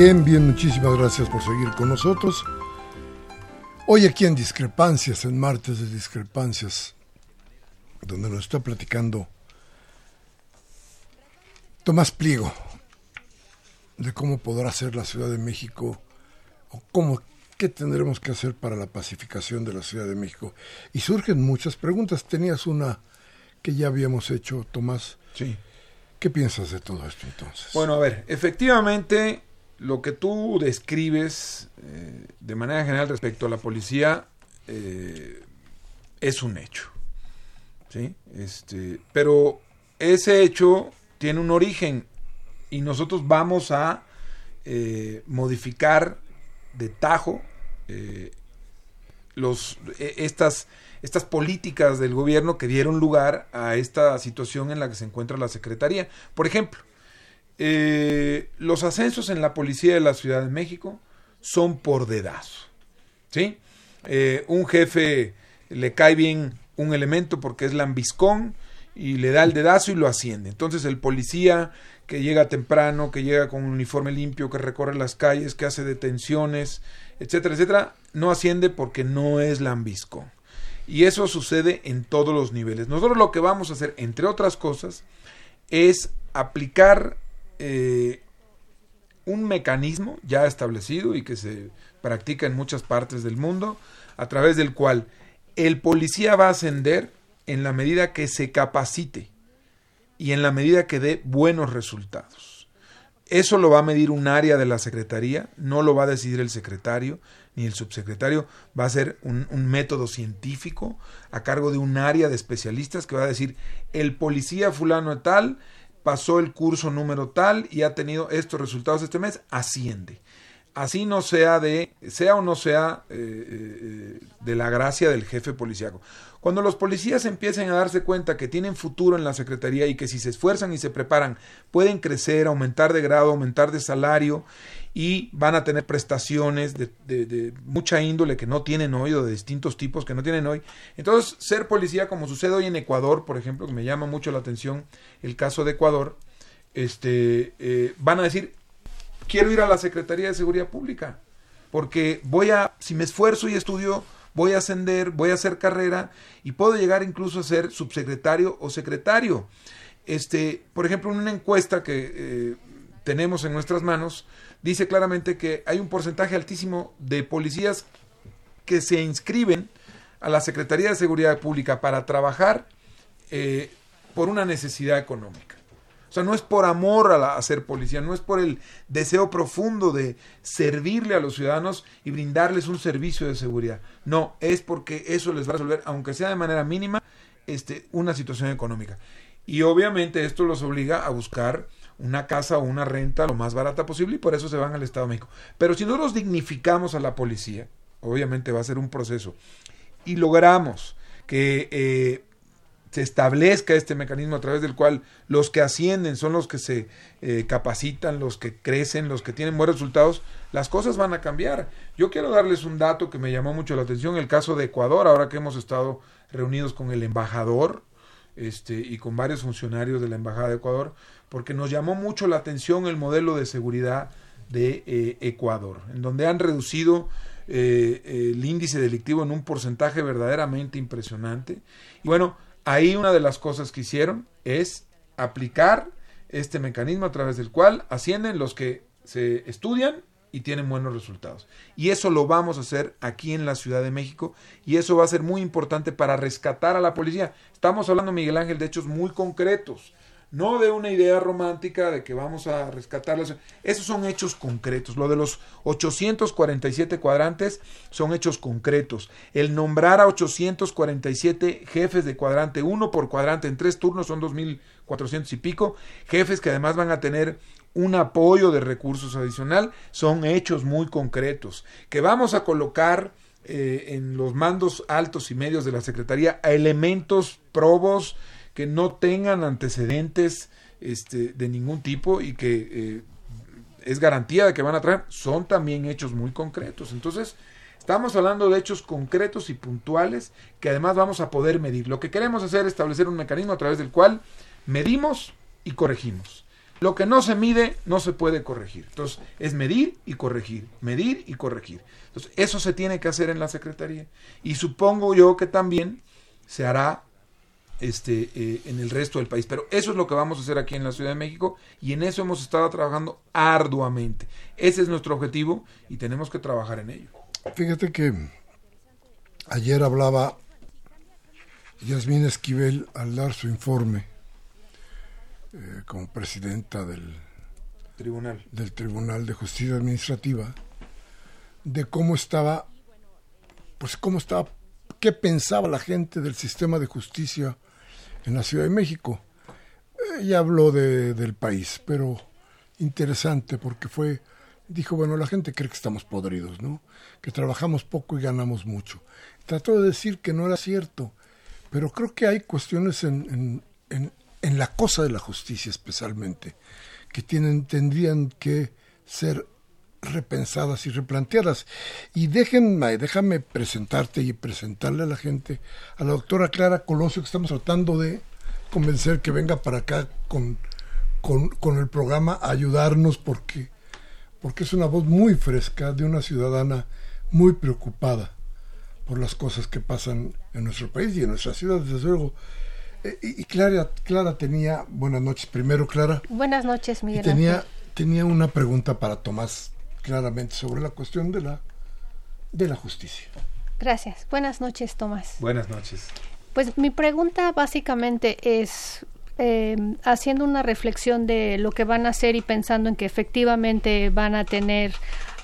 Bien, bien, muchísimas gracias por seguir con nosotros. Hoy aquí en Discrepancias, en martes de Discrepancias, donde nos está platicando Tomás Pliego de cómo podrá ser la Ciudad de México o cómo qué tendremos que hacer para la pacificación de la Ciudad de México. Y surgen muchas preguntas. Tenías una que ya habíamos hecho, Tomás. Sí. ¿Qué piensas de todo esto entonces? Bueno, a ver, efectivamente lo que tú describes eh, de manera general respecto a la policía eh, es un hecho. ¿sí? Este, pero ese hecho tiene un origen y nosotros vamos a eh, modificar de tajo los, e, estas, estas políticas del gobierno que dieron lugar a esta situación en la que se encuentra la Secretaría. Por ejemplo, eh, los ascensos en la policía de la Ciudad de México son por dedazo. ¿Sí? Eh, un jefe le cae bien un elemento porque es lambiscón y le da el dedazo y lo asciende. Entonces el policía que llega temprano, que llega con un uniforme limpio, que recorre las calles, que hace detenciones, etcétera, etcétera, no asciende porque no es lambiscón. Y eso sucede en todos los niveles. Nosotros lo que vamos a hacer, entre otras cosas, es aplicar eh, un mecanismo ya establecido y que se practica en muchas partes del mundo, a través del cual el policía va a ascender en la medida que se capacite y en la medida que dé buenos resultados. Eso lo va a medir un área de la Secretaría, no lo va a decidir el secretario ni el subsecretario, va a ser un, un, método científico a cargo de un área de especialistas que va a decir el policía fulano tal pasó el curso número tal y ha tenido estos resultados este mes, asciende. Así no sea de, sea o no sea eh, eh, de la gracia del jefe policíaco. Cuando los policías empiecen a darse cuenta que tienen futuro en la Secretaría y que si se esfuerzan y se preparan pueden crecer, aumentar de grado, aumentar de salario y van a tener prestaciones de, de, mucha índole que no tienen hoy o de distintos tipos que no tienen hoy. Entonces, ser policía como sucede hoy en Ecuador, por ejemplo, que me llama mucho la atención el caso de Ecuador, este, eh, van a decir, quiero ir a la Secretaría de Seguridad Pública, porque voy a, si me esfuerzo y estudio, voy a ascender, voy a hacer carrera y puedo llegar incluso a ser subsecretario o secretario. Este, por ejemplo, en una encuesta que eh, tenemos en nuestras manos, dice claramente que hay un porcentaje altísimo de policías que se inscriben a la Secretaría de Seguridad Pública para trabajar eh, por una necesidad económica. O sea, no es por amor a, ser policía, no es por el deseo profundo de servirle a los ciudadanos y brindarles un servicio de seguridad. No, es porque eso les va a resolver, aunque sea de manera mínima, este, una situación económica. Y obviamente esto los obliga a buscar una casa o una renta lo más barata posible y por eso se van al Estado de México. Pero si nosotros dignificamos a la policía, obviamente va a ser un proceso, y logramos que eh, se establezca este mecanismo a través del cual los que ascienden son los que se eh, capacitan, los que crecen, los que tienen buenos resultados, las cosas van a cambiar. Yo quiero darles un dato que me llamó mucho la atención, el caso de Ecuador, ahora que hemos estado reunidos con el embajador este, y con varios funcionarios de la Embajada de Ecuador, porque nos llamó mucho la atención el modelo de seguridad de eh, Ecuador, en donde han reducido eh, el índice delictivo en un porcentaje verdaderamente impresionante. Y bueno, Ahí una de las cosas que hicieron es aplicar este mecanismo a través del cual ascienden los que se estudian y tienen buenos resultados. Y eso lo vamos a hacer aquí en la Ciudad de México y eso va a ser muy importante para rescatar a la policía. Estamos hablando, Miguel Ángel, de hechos muy concretos no de una idea romántica de que vamos a rescatarlos. Esos son hechos concretos. Lo de los 847 cuadrantes son hechos concretos. El nombrar a 847 jefes de cuadrante, uno por cuadrante, en tres turnos son 2.400 y pico, jefes que además van a tener un apoyo de recursos adicional, son hechos muy concretos. Que vamos a colocar eh, en los mandos altos y medios de la Secretaría a elementos probos, que no tengan antecedentes este, de ningún tipo y que eh, es garantía de que van a traer, son también hechos muy concretos. Entonces, estamos hablando de hechos concretos y puntuales que además vamos a poder medir. Lo que queremos hacer es establecer un mecanismo a través del cual medimos y corregimos. Lo que no se mide no se puede corregir. Entonces, es medir y corregir, medir y corregir. Entonces, eso se tiene que hacer en la Secretaría. Y supongo yo que también se hará este, eh, en el resto del país. Pero eso es lo que vamos a hacer aquí en la Ciudad de México y en eso hemos estado trabajando arduamente. Ese es nuestro objetivo y tenemos que trabajar en ello. Fíjate que ayer hablaba Yasmín Esquivel al dar su informe eh, como presidenta del tribunal. del Tribunal de Justicia Administrativa de cómo estaba, pues cómo estaba, qué pensaba la gente del sistema de justicia en la Ciudad de México. Ella habló de, del país, pero interesante porque fue, dijo, bueno, la gente cree que estamos podridos, ¿no? Que trabajamos poco y ganamos mucho. Trató de decir que no era cierto, pero creo que hay cuestiones en, en, en, la cosa de la justicia especialmente, que tienen, tendrían que ser repensadas y replanteadas. Y déjenme, déjame presentarte y presentarle a la gente a la doctora Clara Colosio, que estamos tratando de convencer que venga para acá con, con, con el programa a ayudarnos porque, porque es una voz muy fresca de una ciudadana muy preocupada por las cosas que pasan en nuestro país y en nuestra ciudad, desde luego. Y, y Clara, Clara tenía, buenas noches primero, Clara. Buenas noches, Miguel. Y tenía, tenía una pregunta para Tomás claramente sobre la cuestión de la, de la justicia. Gracias. Buenas noches, Tomás. Buenas noches. Pues mi pregunta básicamente es, eh, haciendo una reflexión de lo que van a hacer y pensando en que efectivamente van a tener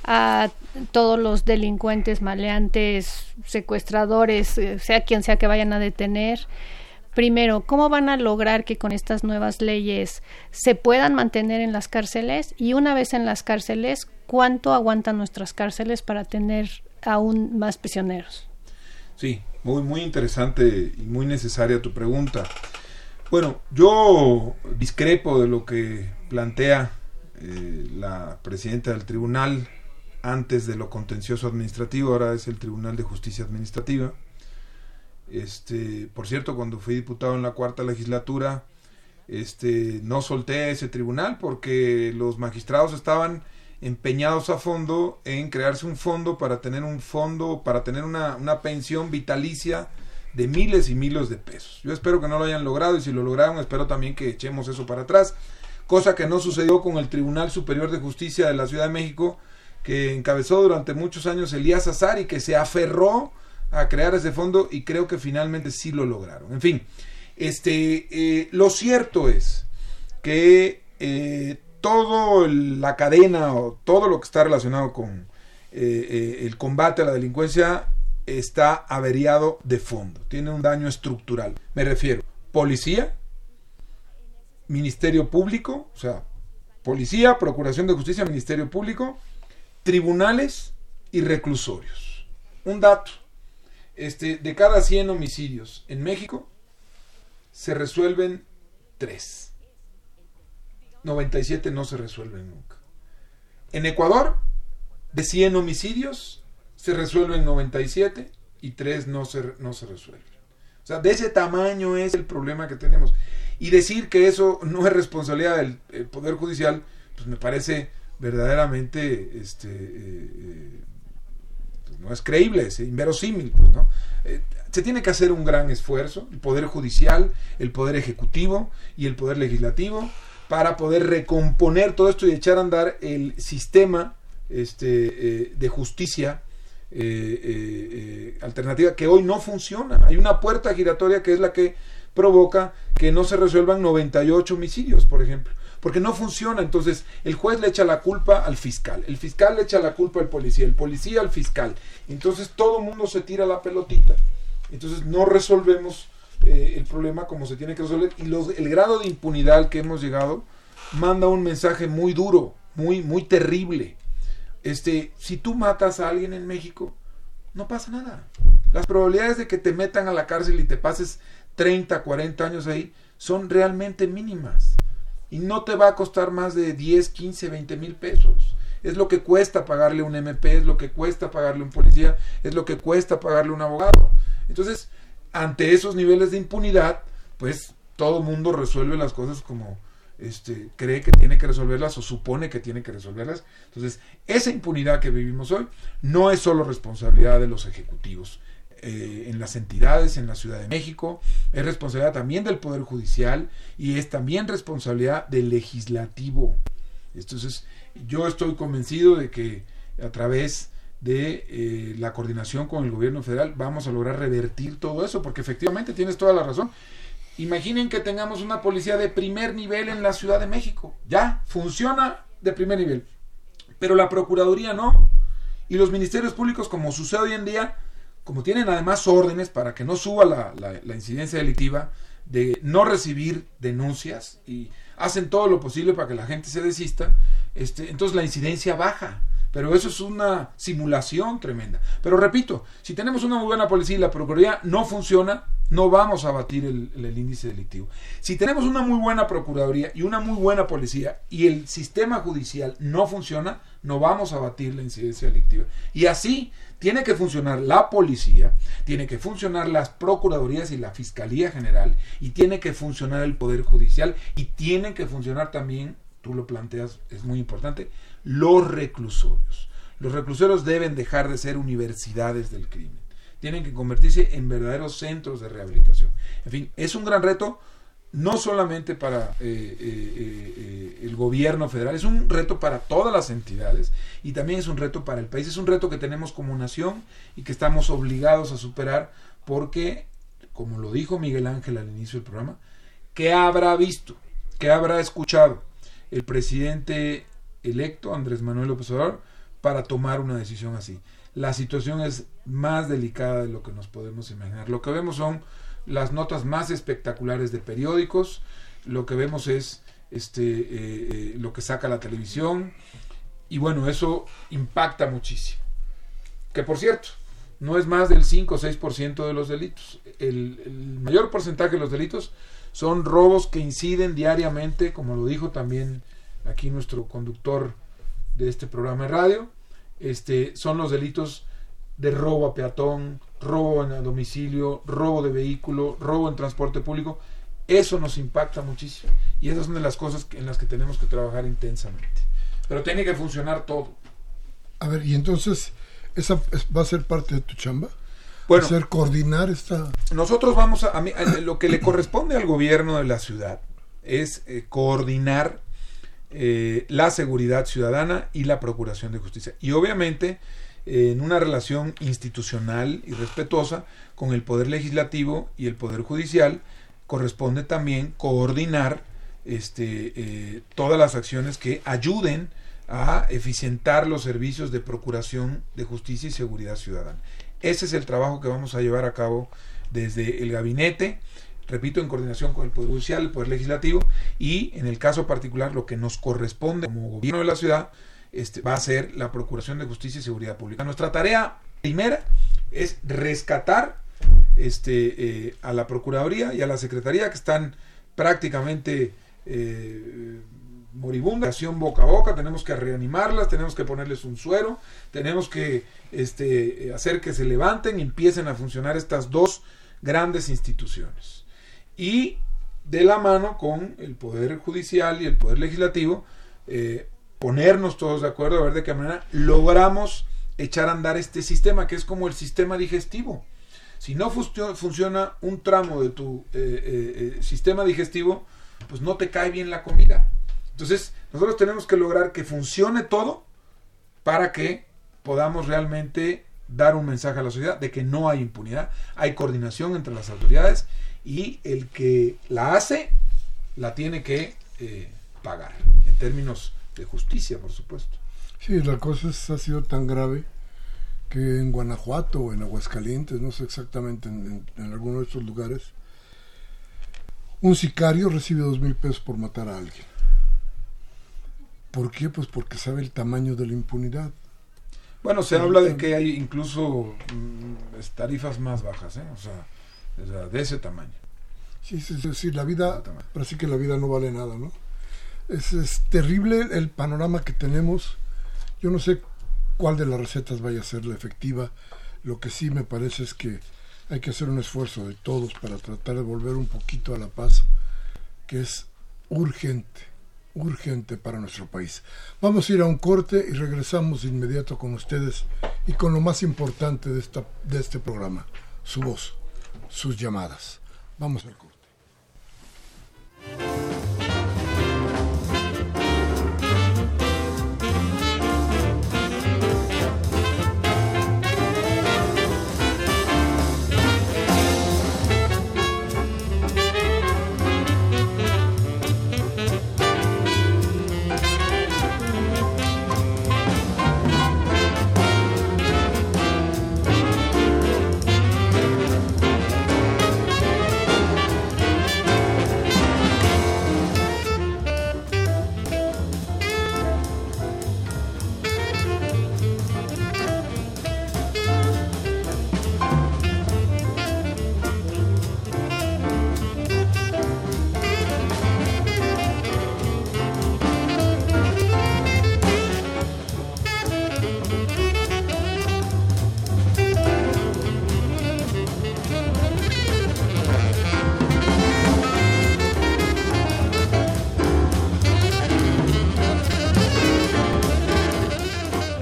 a todos los delincuentes, maleantes, secuestradores, eh, sea quien sea que vayan a detener. Primero, ¿cómo van a lograr que con estas nuevas leyes se puedan mantener en las cárceles? Y una vez en las cárceles, ¿cuánto aguantan nuestras cárceles para tener aún más prisioneros? Sí, muy, muy interesante y muy necesaria tu pregunta. Bueno, yo discrepo de lo que plantea eh, la presidenta del tribunal antes de lo contencioso administrativo, ahora es el Tribunal de Justicia Administrativa. Este, por cierto, cuando fui diputado en la cuarta legislatura, este, no solté ese tribunal porque los magistrados estaban empeñados a fondo en crearse un fondo para tener un fondo, para tener una, una pensión vitalicia de miles y miles de pesos. Yo espero que no lo hayan logrado y si lo lograron espero también que echemos eso para atrás, cosa que no sucedió con el Tribunal Superior de Justicia de la Ciudad de México, que encabezó durante muchos años Elías Azar y que se aferró a crear ese fondo y creo que finalmente sí lo lograron. En fin, este, eh, lo cierto es que eh, toda la cadena o todo lo que está relacionado con eh, eh, el combate a la delincuencia está averiado de fondo, tiene un daño estructural. Me refiero, policía, Ministerio Público, o sea, policía, Procuración de Justicia, Ministerio Público, tribunales y reclusorios. Un dato, este, de cada 100 homicidios en México, se resuelven 3. 97 no se resuelven nunca. En Ecuador, de 100 homicidios, se resuelven 97 y 3 no se, no se resuelven. O sea, de ese tamaño es el problema que tenemos. Y decir que eso no es responsabilidad del Poder Judicial, pues me parece verdaderamente este, eh, pues no es creíble, es inverosímil. Pues, ¿no? Eh, se tiene que hacer un gran esfuerzo, el Poder Judicial, el Poder Ejecutivo y el Poder Legislativo, para poder recomponer todo esto y echar a andar el sistema este, eh, de justicia eh, alternativa que hoy no funciona. Hay una puerta giratoria que es la que provoca que no se resuelvan 98 homicidios, por ejemplo. Porque no funciona, entonces el juez le echa la culpa al fiscal, el fiscal le echa la culpa al policía, el policía al fiscal. Entonces todo el mundo se tira la pelotita. Entonces no resolvemos eh, el problema como se tiene que resolver y los, el grado de impunidad al que hemos llegado manda un mensaje muy duro, muy, muy terrible. Este, si tú matas a alguien en México, no pasa nada. Las probabilidades de que te metan a la cárcel y te pases 30, 40 años ahí son realmente mínimas. Y no te va a costar más de 10, 15, 20 mil pesos. Es lo que cuesta pagarle un MP, es lo que cuesta pagarle un policía, es lo que cuesta pagarle un abogado. Entonces, ante esos niveles de impunidad, pues todo mundo resuelve las cosas como este, cree que tiene que resolverlas o supone que tiene que resolverlas. Entonces, esa impunidad que vivimos hoy no es solo responsabilidad de los ejecutivos. Eh, en las entidades, en la Ciudad de México, es responsabilidad también del Poder Judicial y es también responsabilidad del legislativo. Entonces, yo estoy convencido de que a través de eh, la coordinación con el gobierno federal vamos a lograr revertir todo eso, porque efectivamente tienes toda la razón. Imaginen que tengamos una policía de primer nivel en la Ciudad de México. Ya, funciona de primer nivel. Pero la Procuraduría no. Y los ministerios públicos, como sucede hoy en día, como tienen además órdenes para que no suba la, incidencia delictiva, de no recibir denuncias y hacen todo lo posible para que la gente se desista, este, entonces la incidencia baja. Pero eso es una simulación tremenda. Pero repito, si tenemos una muy buena policía y la Procuraduría no funciona, no vamos a abatir el, índice delictivo. Si tenemos una muy buena Procuraduría y una muy buena policía y el sistema judicial no funciona, no vamos a abatir la incidencia delictiva. Y así tiene que funcionar la policía, tiene que funcionar las Procuradurías y la Fiscalía General, y tiene que funcionar el Poder Judicial, y tienen que funcionar también, tú lo planteas, es muy importante, los reclusorios. Los reclusorios deben dejar de ser universidades del crimen. Tienen que convertirse en verdaderos centros de rehabilitación. En fin, es un gran reto no solamente para eh, eh, eh, el gobierno federal, es un reto para todas las entidades y también es un reto para el país. Es un reto que tenemos como nación y que estamos obligados a superar porque, como lo dijo Miguel Ángel al inicio del programa, ¿qué habrá visto? ¿Qué habrá escuchado el presidente electo, Andrés Manuel López Obrador, para tomar una decisión así. La situación es más delicada de lo que nos podemos imaginar. Lo que vemos son las notas más espectaculares de periódicos, lo que vemos es este, eh, eh, lo que saca la televisión, y bueno, eso impacta muchísimo. Que por cierto, no es más del 5 o 6% de los delitos. El, el, mayor porcentaje de los delitos son robos que inciden diariamente, como lo dijo también aquí nuestro conductor de este programa de radio, este, son los delitos de robo a peatón, robo en domicilio, robo de vehículo, robo en transporte público. Eso nos impacta muchísimo. Y esas son de las cosas en las que tenemos que trabajar intensamente. Pero tiene que funcionar todo. A ver, y entonces, ¿esa va a ser parte de tu chamba? Bueno, ser coordinar esta... Nosotros vamos a, a, lo que le corresponde al gobierno de la ciudad es eh, coordinar eh, la seguridad ciudadana y la procuración de justicia. Y obviamente en una relación institucional y respetuosa con el Poder Legislativo y el Poder Judicial, corresponde también coordinar este, eh, todas las acciones que ayuden a eficientar los servicios de procuración de justicia y seguridad ciudadana. Ese es el trabajo que vamos a llevar a cabo desde el gabinete repito, en coordinación con el Poder Judicial, el Poder Legislativo y en el caso particular lo que nos corresponde como gobierno de la ciudad este, va a ser la Procuración de Justicia y Seguridad Pública. Nuestra tarea primera es rescatar este, eh, a la Procuraduría y a la Secretaría que están prácticamente eh, moribundas, boca a boca, tenemos que reanimarlas, tenemos que ponerles un suero, tenemos que este, hacer que se levanten y empiecen a funcionar estas dos grandes instituciones y de la mano con el Poder Judicial y el Poder Legislativo, eh, ponernos todos de acuerdo a ver de qué manera logramos echar a andar este sistema, que es como el sistema digestivo. Si no funciona un tramo de tu eh, eh, sistema digestivo, pues no te cae bien la comida. Entonces, nosotros tenemos que lograr que funcione todo para que podamos realmente dar un mensaje a la sociedad de que no hay impunidad, hay coordinación entre las autoridades y el que la hace la tiene que eh, pagar, en términos de justicia, por supuesto. Sí, la cosa ha sido tan grave que en Guanajuato o en Aguascalientes, no sé exactamente, en, en alguno de estos lugares, un sicario recibe dos mil pesos por matar a alguien. ¿Por qué? Pues porque sabe el tamaño de la impunidad. Bueno, se habla de que hay incluso mm, tarifas más bajas, ¿eh? o sea, de ese tamaño. Sí, sí, sí, la vida, sí que la vida no vale nada, ¿no? Es, terrible el panorama que tenemos. Yo no sé cuál de las recetas vaya a ser la efectiva. Lo que sí me parece es que hay que hacer un esfuerzo de todos para tratar de volver un poquito a la paz, que es urgente, urgente para nuestro país. Vamos a ir a un corte y regresamos de inmediato con ustedes y con lo más importante de, esta, de este programa, su voz, sus llamadas. Vamos al corte.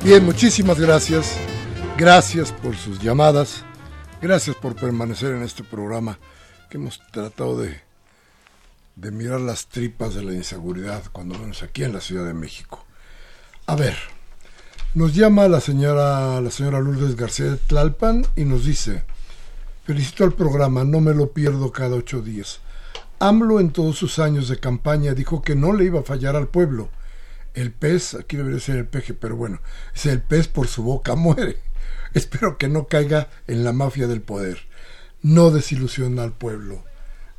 Bien, muchísimas gracias. Gracias por sus llamadas. Gracias por permanecer en este programa que hemos tratado de, de mirar las tripas de la inseguridad, cuando menos aquí en la Ciudad de México. A ver, nos llama la señora, la señora Lourdes García de Tlalpan y nos dice, felicito al programa, no me lo pierdo cada ocho días. AMLO en todos sus años de campaña dijo que no le iba a fallar al pueblo el pez, aquí debería ser el peje, pero bueno, es el pez por su boca muere. Espero que no caiga en la mafia del poder. No desilusiona al pueblo,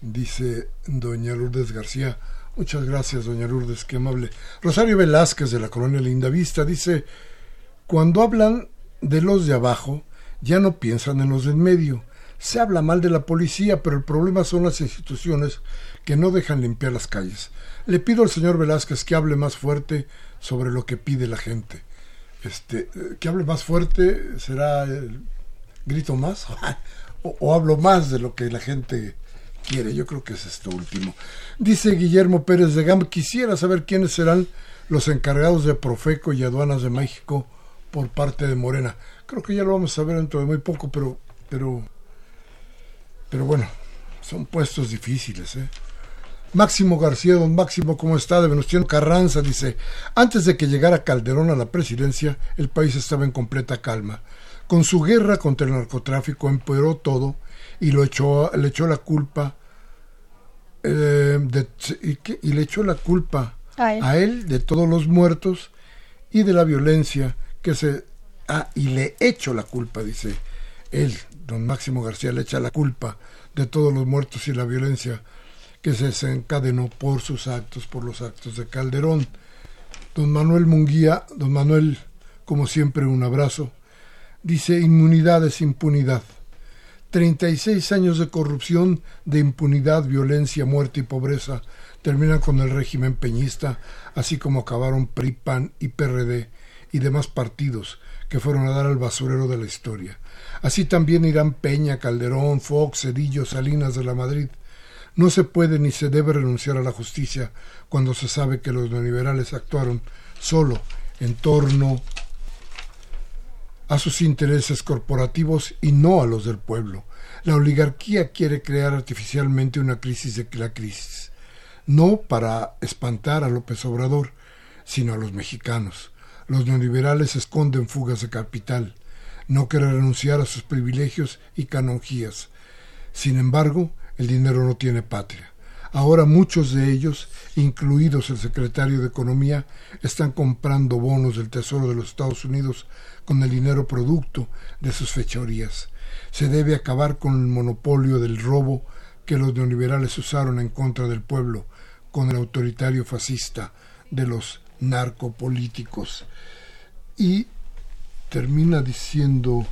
dice doña Lourdes García. Muchas gracias, doña Lourdes, qué amable. Rosario Velázquez de la colonia Linda Vista dice, cuando hablan de los de abajo, ya no piensan en los del medio. Se habla mal de la policía, pero el problema son las instituciones que no dejan limpiar las calles. Le pido al señor Velázquez que hable más fuerte sobre lo que pide la gente. Este, que hable más fuerte, será el grito más o, hablo más de lo que la gente quiere. Yo creo que es esto último. Dice Guillermo Pérez de Gam, quisiera saber quiénes serán los encargados de Profeco y aduanas de México por parte de Morena. Creo que ya lo vamos a ver dentro de muy poco, pero pero pero bueno, son puestos difíciles, ¿eh? Máximo García, don Máximo, ¿cómo está? De Venustiano Carranza dice, antes de que llegara Calderón a la presidencia, el país estaba en completa calma. Con su guerra contra el narcotráfico empeoró todo y lo echó, le echó la culpa eh, y, le echó la culpa a él. de todos los muertos y de la violencia que se... Ah, y le echo la culpa, dice él, don Máximo García, le echa la culpa de todos los muertos y la violencia que se desencadenó por sus actos, por los actos de Calderón. Don Manuel Munguía, don Manuel, como siempre, un abrazo. Dice, inmunidad es impunidad. 36 años de corrupción, de impunidad, violencia, muerte y pobreza terminan con el régimen peñista, así como acabaron PRI, PAN y PRD y demás partidos que fueron a dar al basurero de la historia. Así también irán Peña, Calderón, Fox, Cedillo, Salinas de la Madrid, no se puede ni se debe renunciar a la justicia cuando se sabe que los neoliberales actuaron solo en torno a sus intereses corporativos y no a los del pueblo. La oligarquía quiere crear artificialmente una crisis de la crisis, no para espantar a López Obrador, sino a los mexicanos. Los neoliberales esconden fugas de capital, no quieren renunciar a sus privilegios y canonjías. Sin embargo, el dinero no tiene patria. Ahora muchos de ellos, incluidos el secretario de Economía, están comprando bonos del Tesoro de los Estados Unidos con el dinero producto de sus fechorías. Se debe acabar con el monopolio del robo que los neoliberales usaron en contra del pueblo con el autoritario fascista de los narcopolíticos. Y termina diciendo,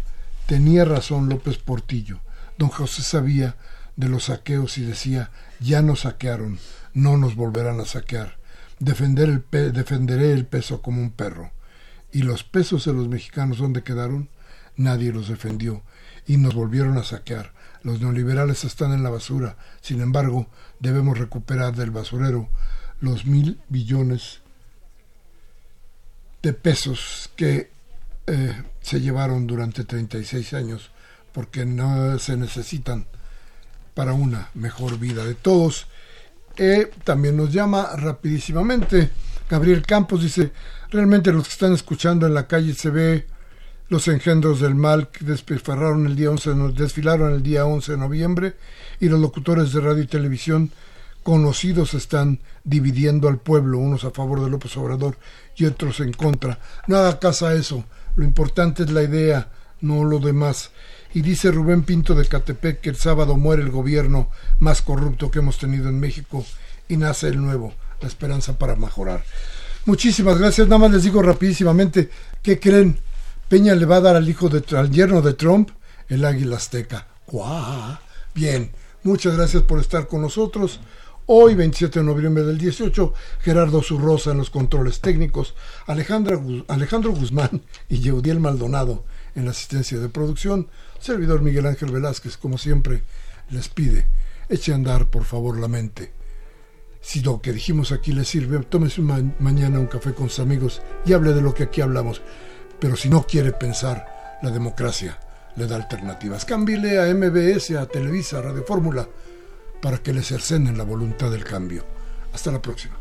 tenía razón López Portillo. Don José sabía de los saqueos y decía, ya nos saquearon, no nos volverán a saquear. Defender el defenderé el peso como un perro. ¿Y los pesos de los mexicanos dónde quedaron? Nadie los defendió y nos volvieron a saquear. Los neoliberales están en la basura. Sin embargo, debemos recuperar del basurero los mil billones de pesos que eh, se llevaron durante 36 años porque no se necesitan para una mejor vida de todos. Eh, también nos llama rapidísimamente Gabriel Campos, dice, realmente los que están escuchando en la calle se ve los engendros del mal que el día 11 de, desfilaron el día 11 de noviembre y los locutores de radio y televisión conocidos están dividiendo al pueblo, unos a favor de López Obrador y otros en contra. No haga caso a eso, lo importante es la idea, no lo demás. Y dice Rubén Pinto de Catepec que el sábado muere el gobierno más corrupto que hemos tenido en México y nace el nuevo, la esperanza para mejorar. Muchísimas gracias, nada más les digo rapidísimamente, ¿qué creen? Peña le va a dar al hijo de, al yerno de Trump el águila azteca. ¡Guau! Bien, muchas gracias por estar con nosotros. Hoy, 27 de noviembre del 18, Gerardo Zurrosa en los controles técnicos, Alejandra, Alejandro Guzmán y Yeudiel Maldonado en la asistencia de producción, servidor Miguel Ángel Velázquez, como siempre, les pide, eche a andar por favor la mente. Si lo que dijimos aquí le sirve, tómese mañana un café con sus amigos y hable de lo que aquí hablamos. Pero si no quiere pensar, la democracia le da alternativas. Cámbile a MBS, a Televisa, a Radio Fórmula, para que le cercenen la voluntad del cambio. Hasta la próxima.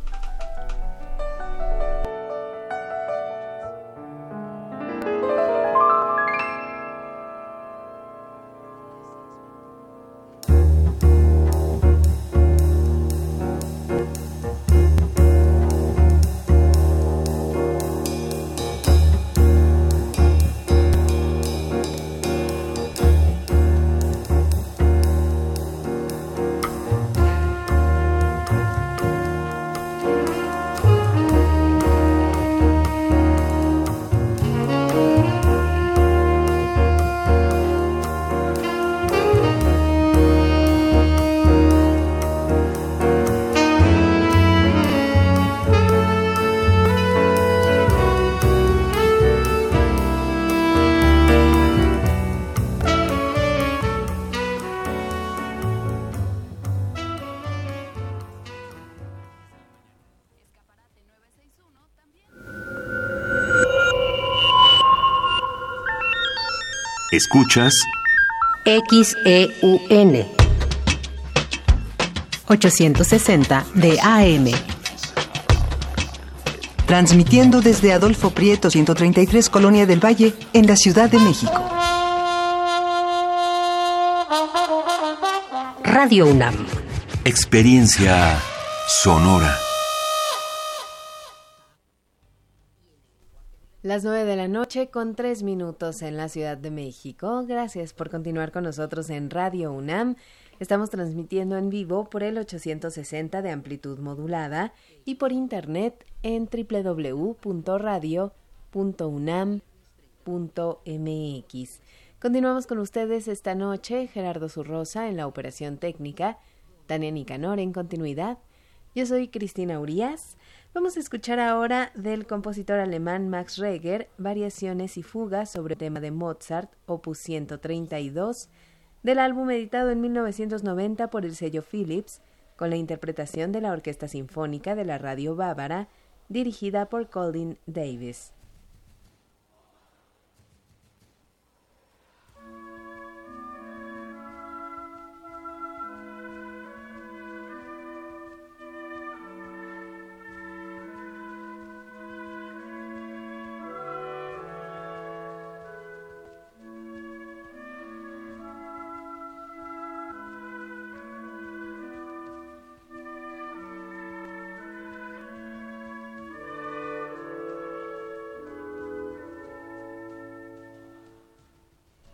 Escuchas XEUN 860 de AM. Transmitiendo desde Adolfo Prieto 133 Colonia del Valle en la Ciudad de México. Radio UNAM. Experiencia sonora. Las nueve de la noche con tres minutos en la Ciudad de México. Gracias por continuar con nosotros en Radio UNAM. Estamos transmitiendo en vivo por el 860 de amplitud modulada y por internet en www.radio.unam.mx. Continuamos con ustedes esta noche, Gerardo Zurrosa en la operación técnica, Tania Nicanor en continuidad. Yo soy Cristina Urias. Vamos a escuchar ahora del compositor alemán Max Reger variaciones y fugas sobre el tema de Mozart, opus 132, del álbum editado en 1990 por el sello Philips, con la interpretación de la Orquesta Sinfónica de la Radio Bávara, dirigida por Colin Davis.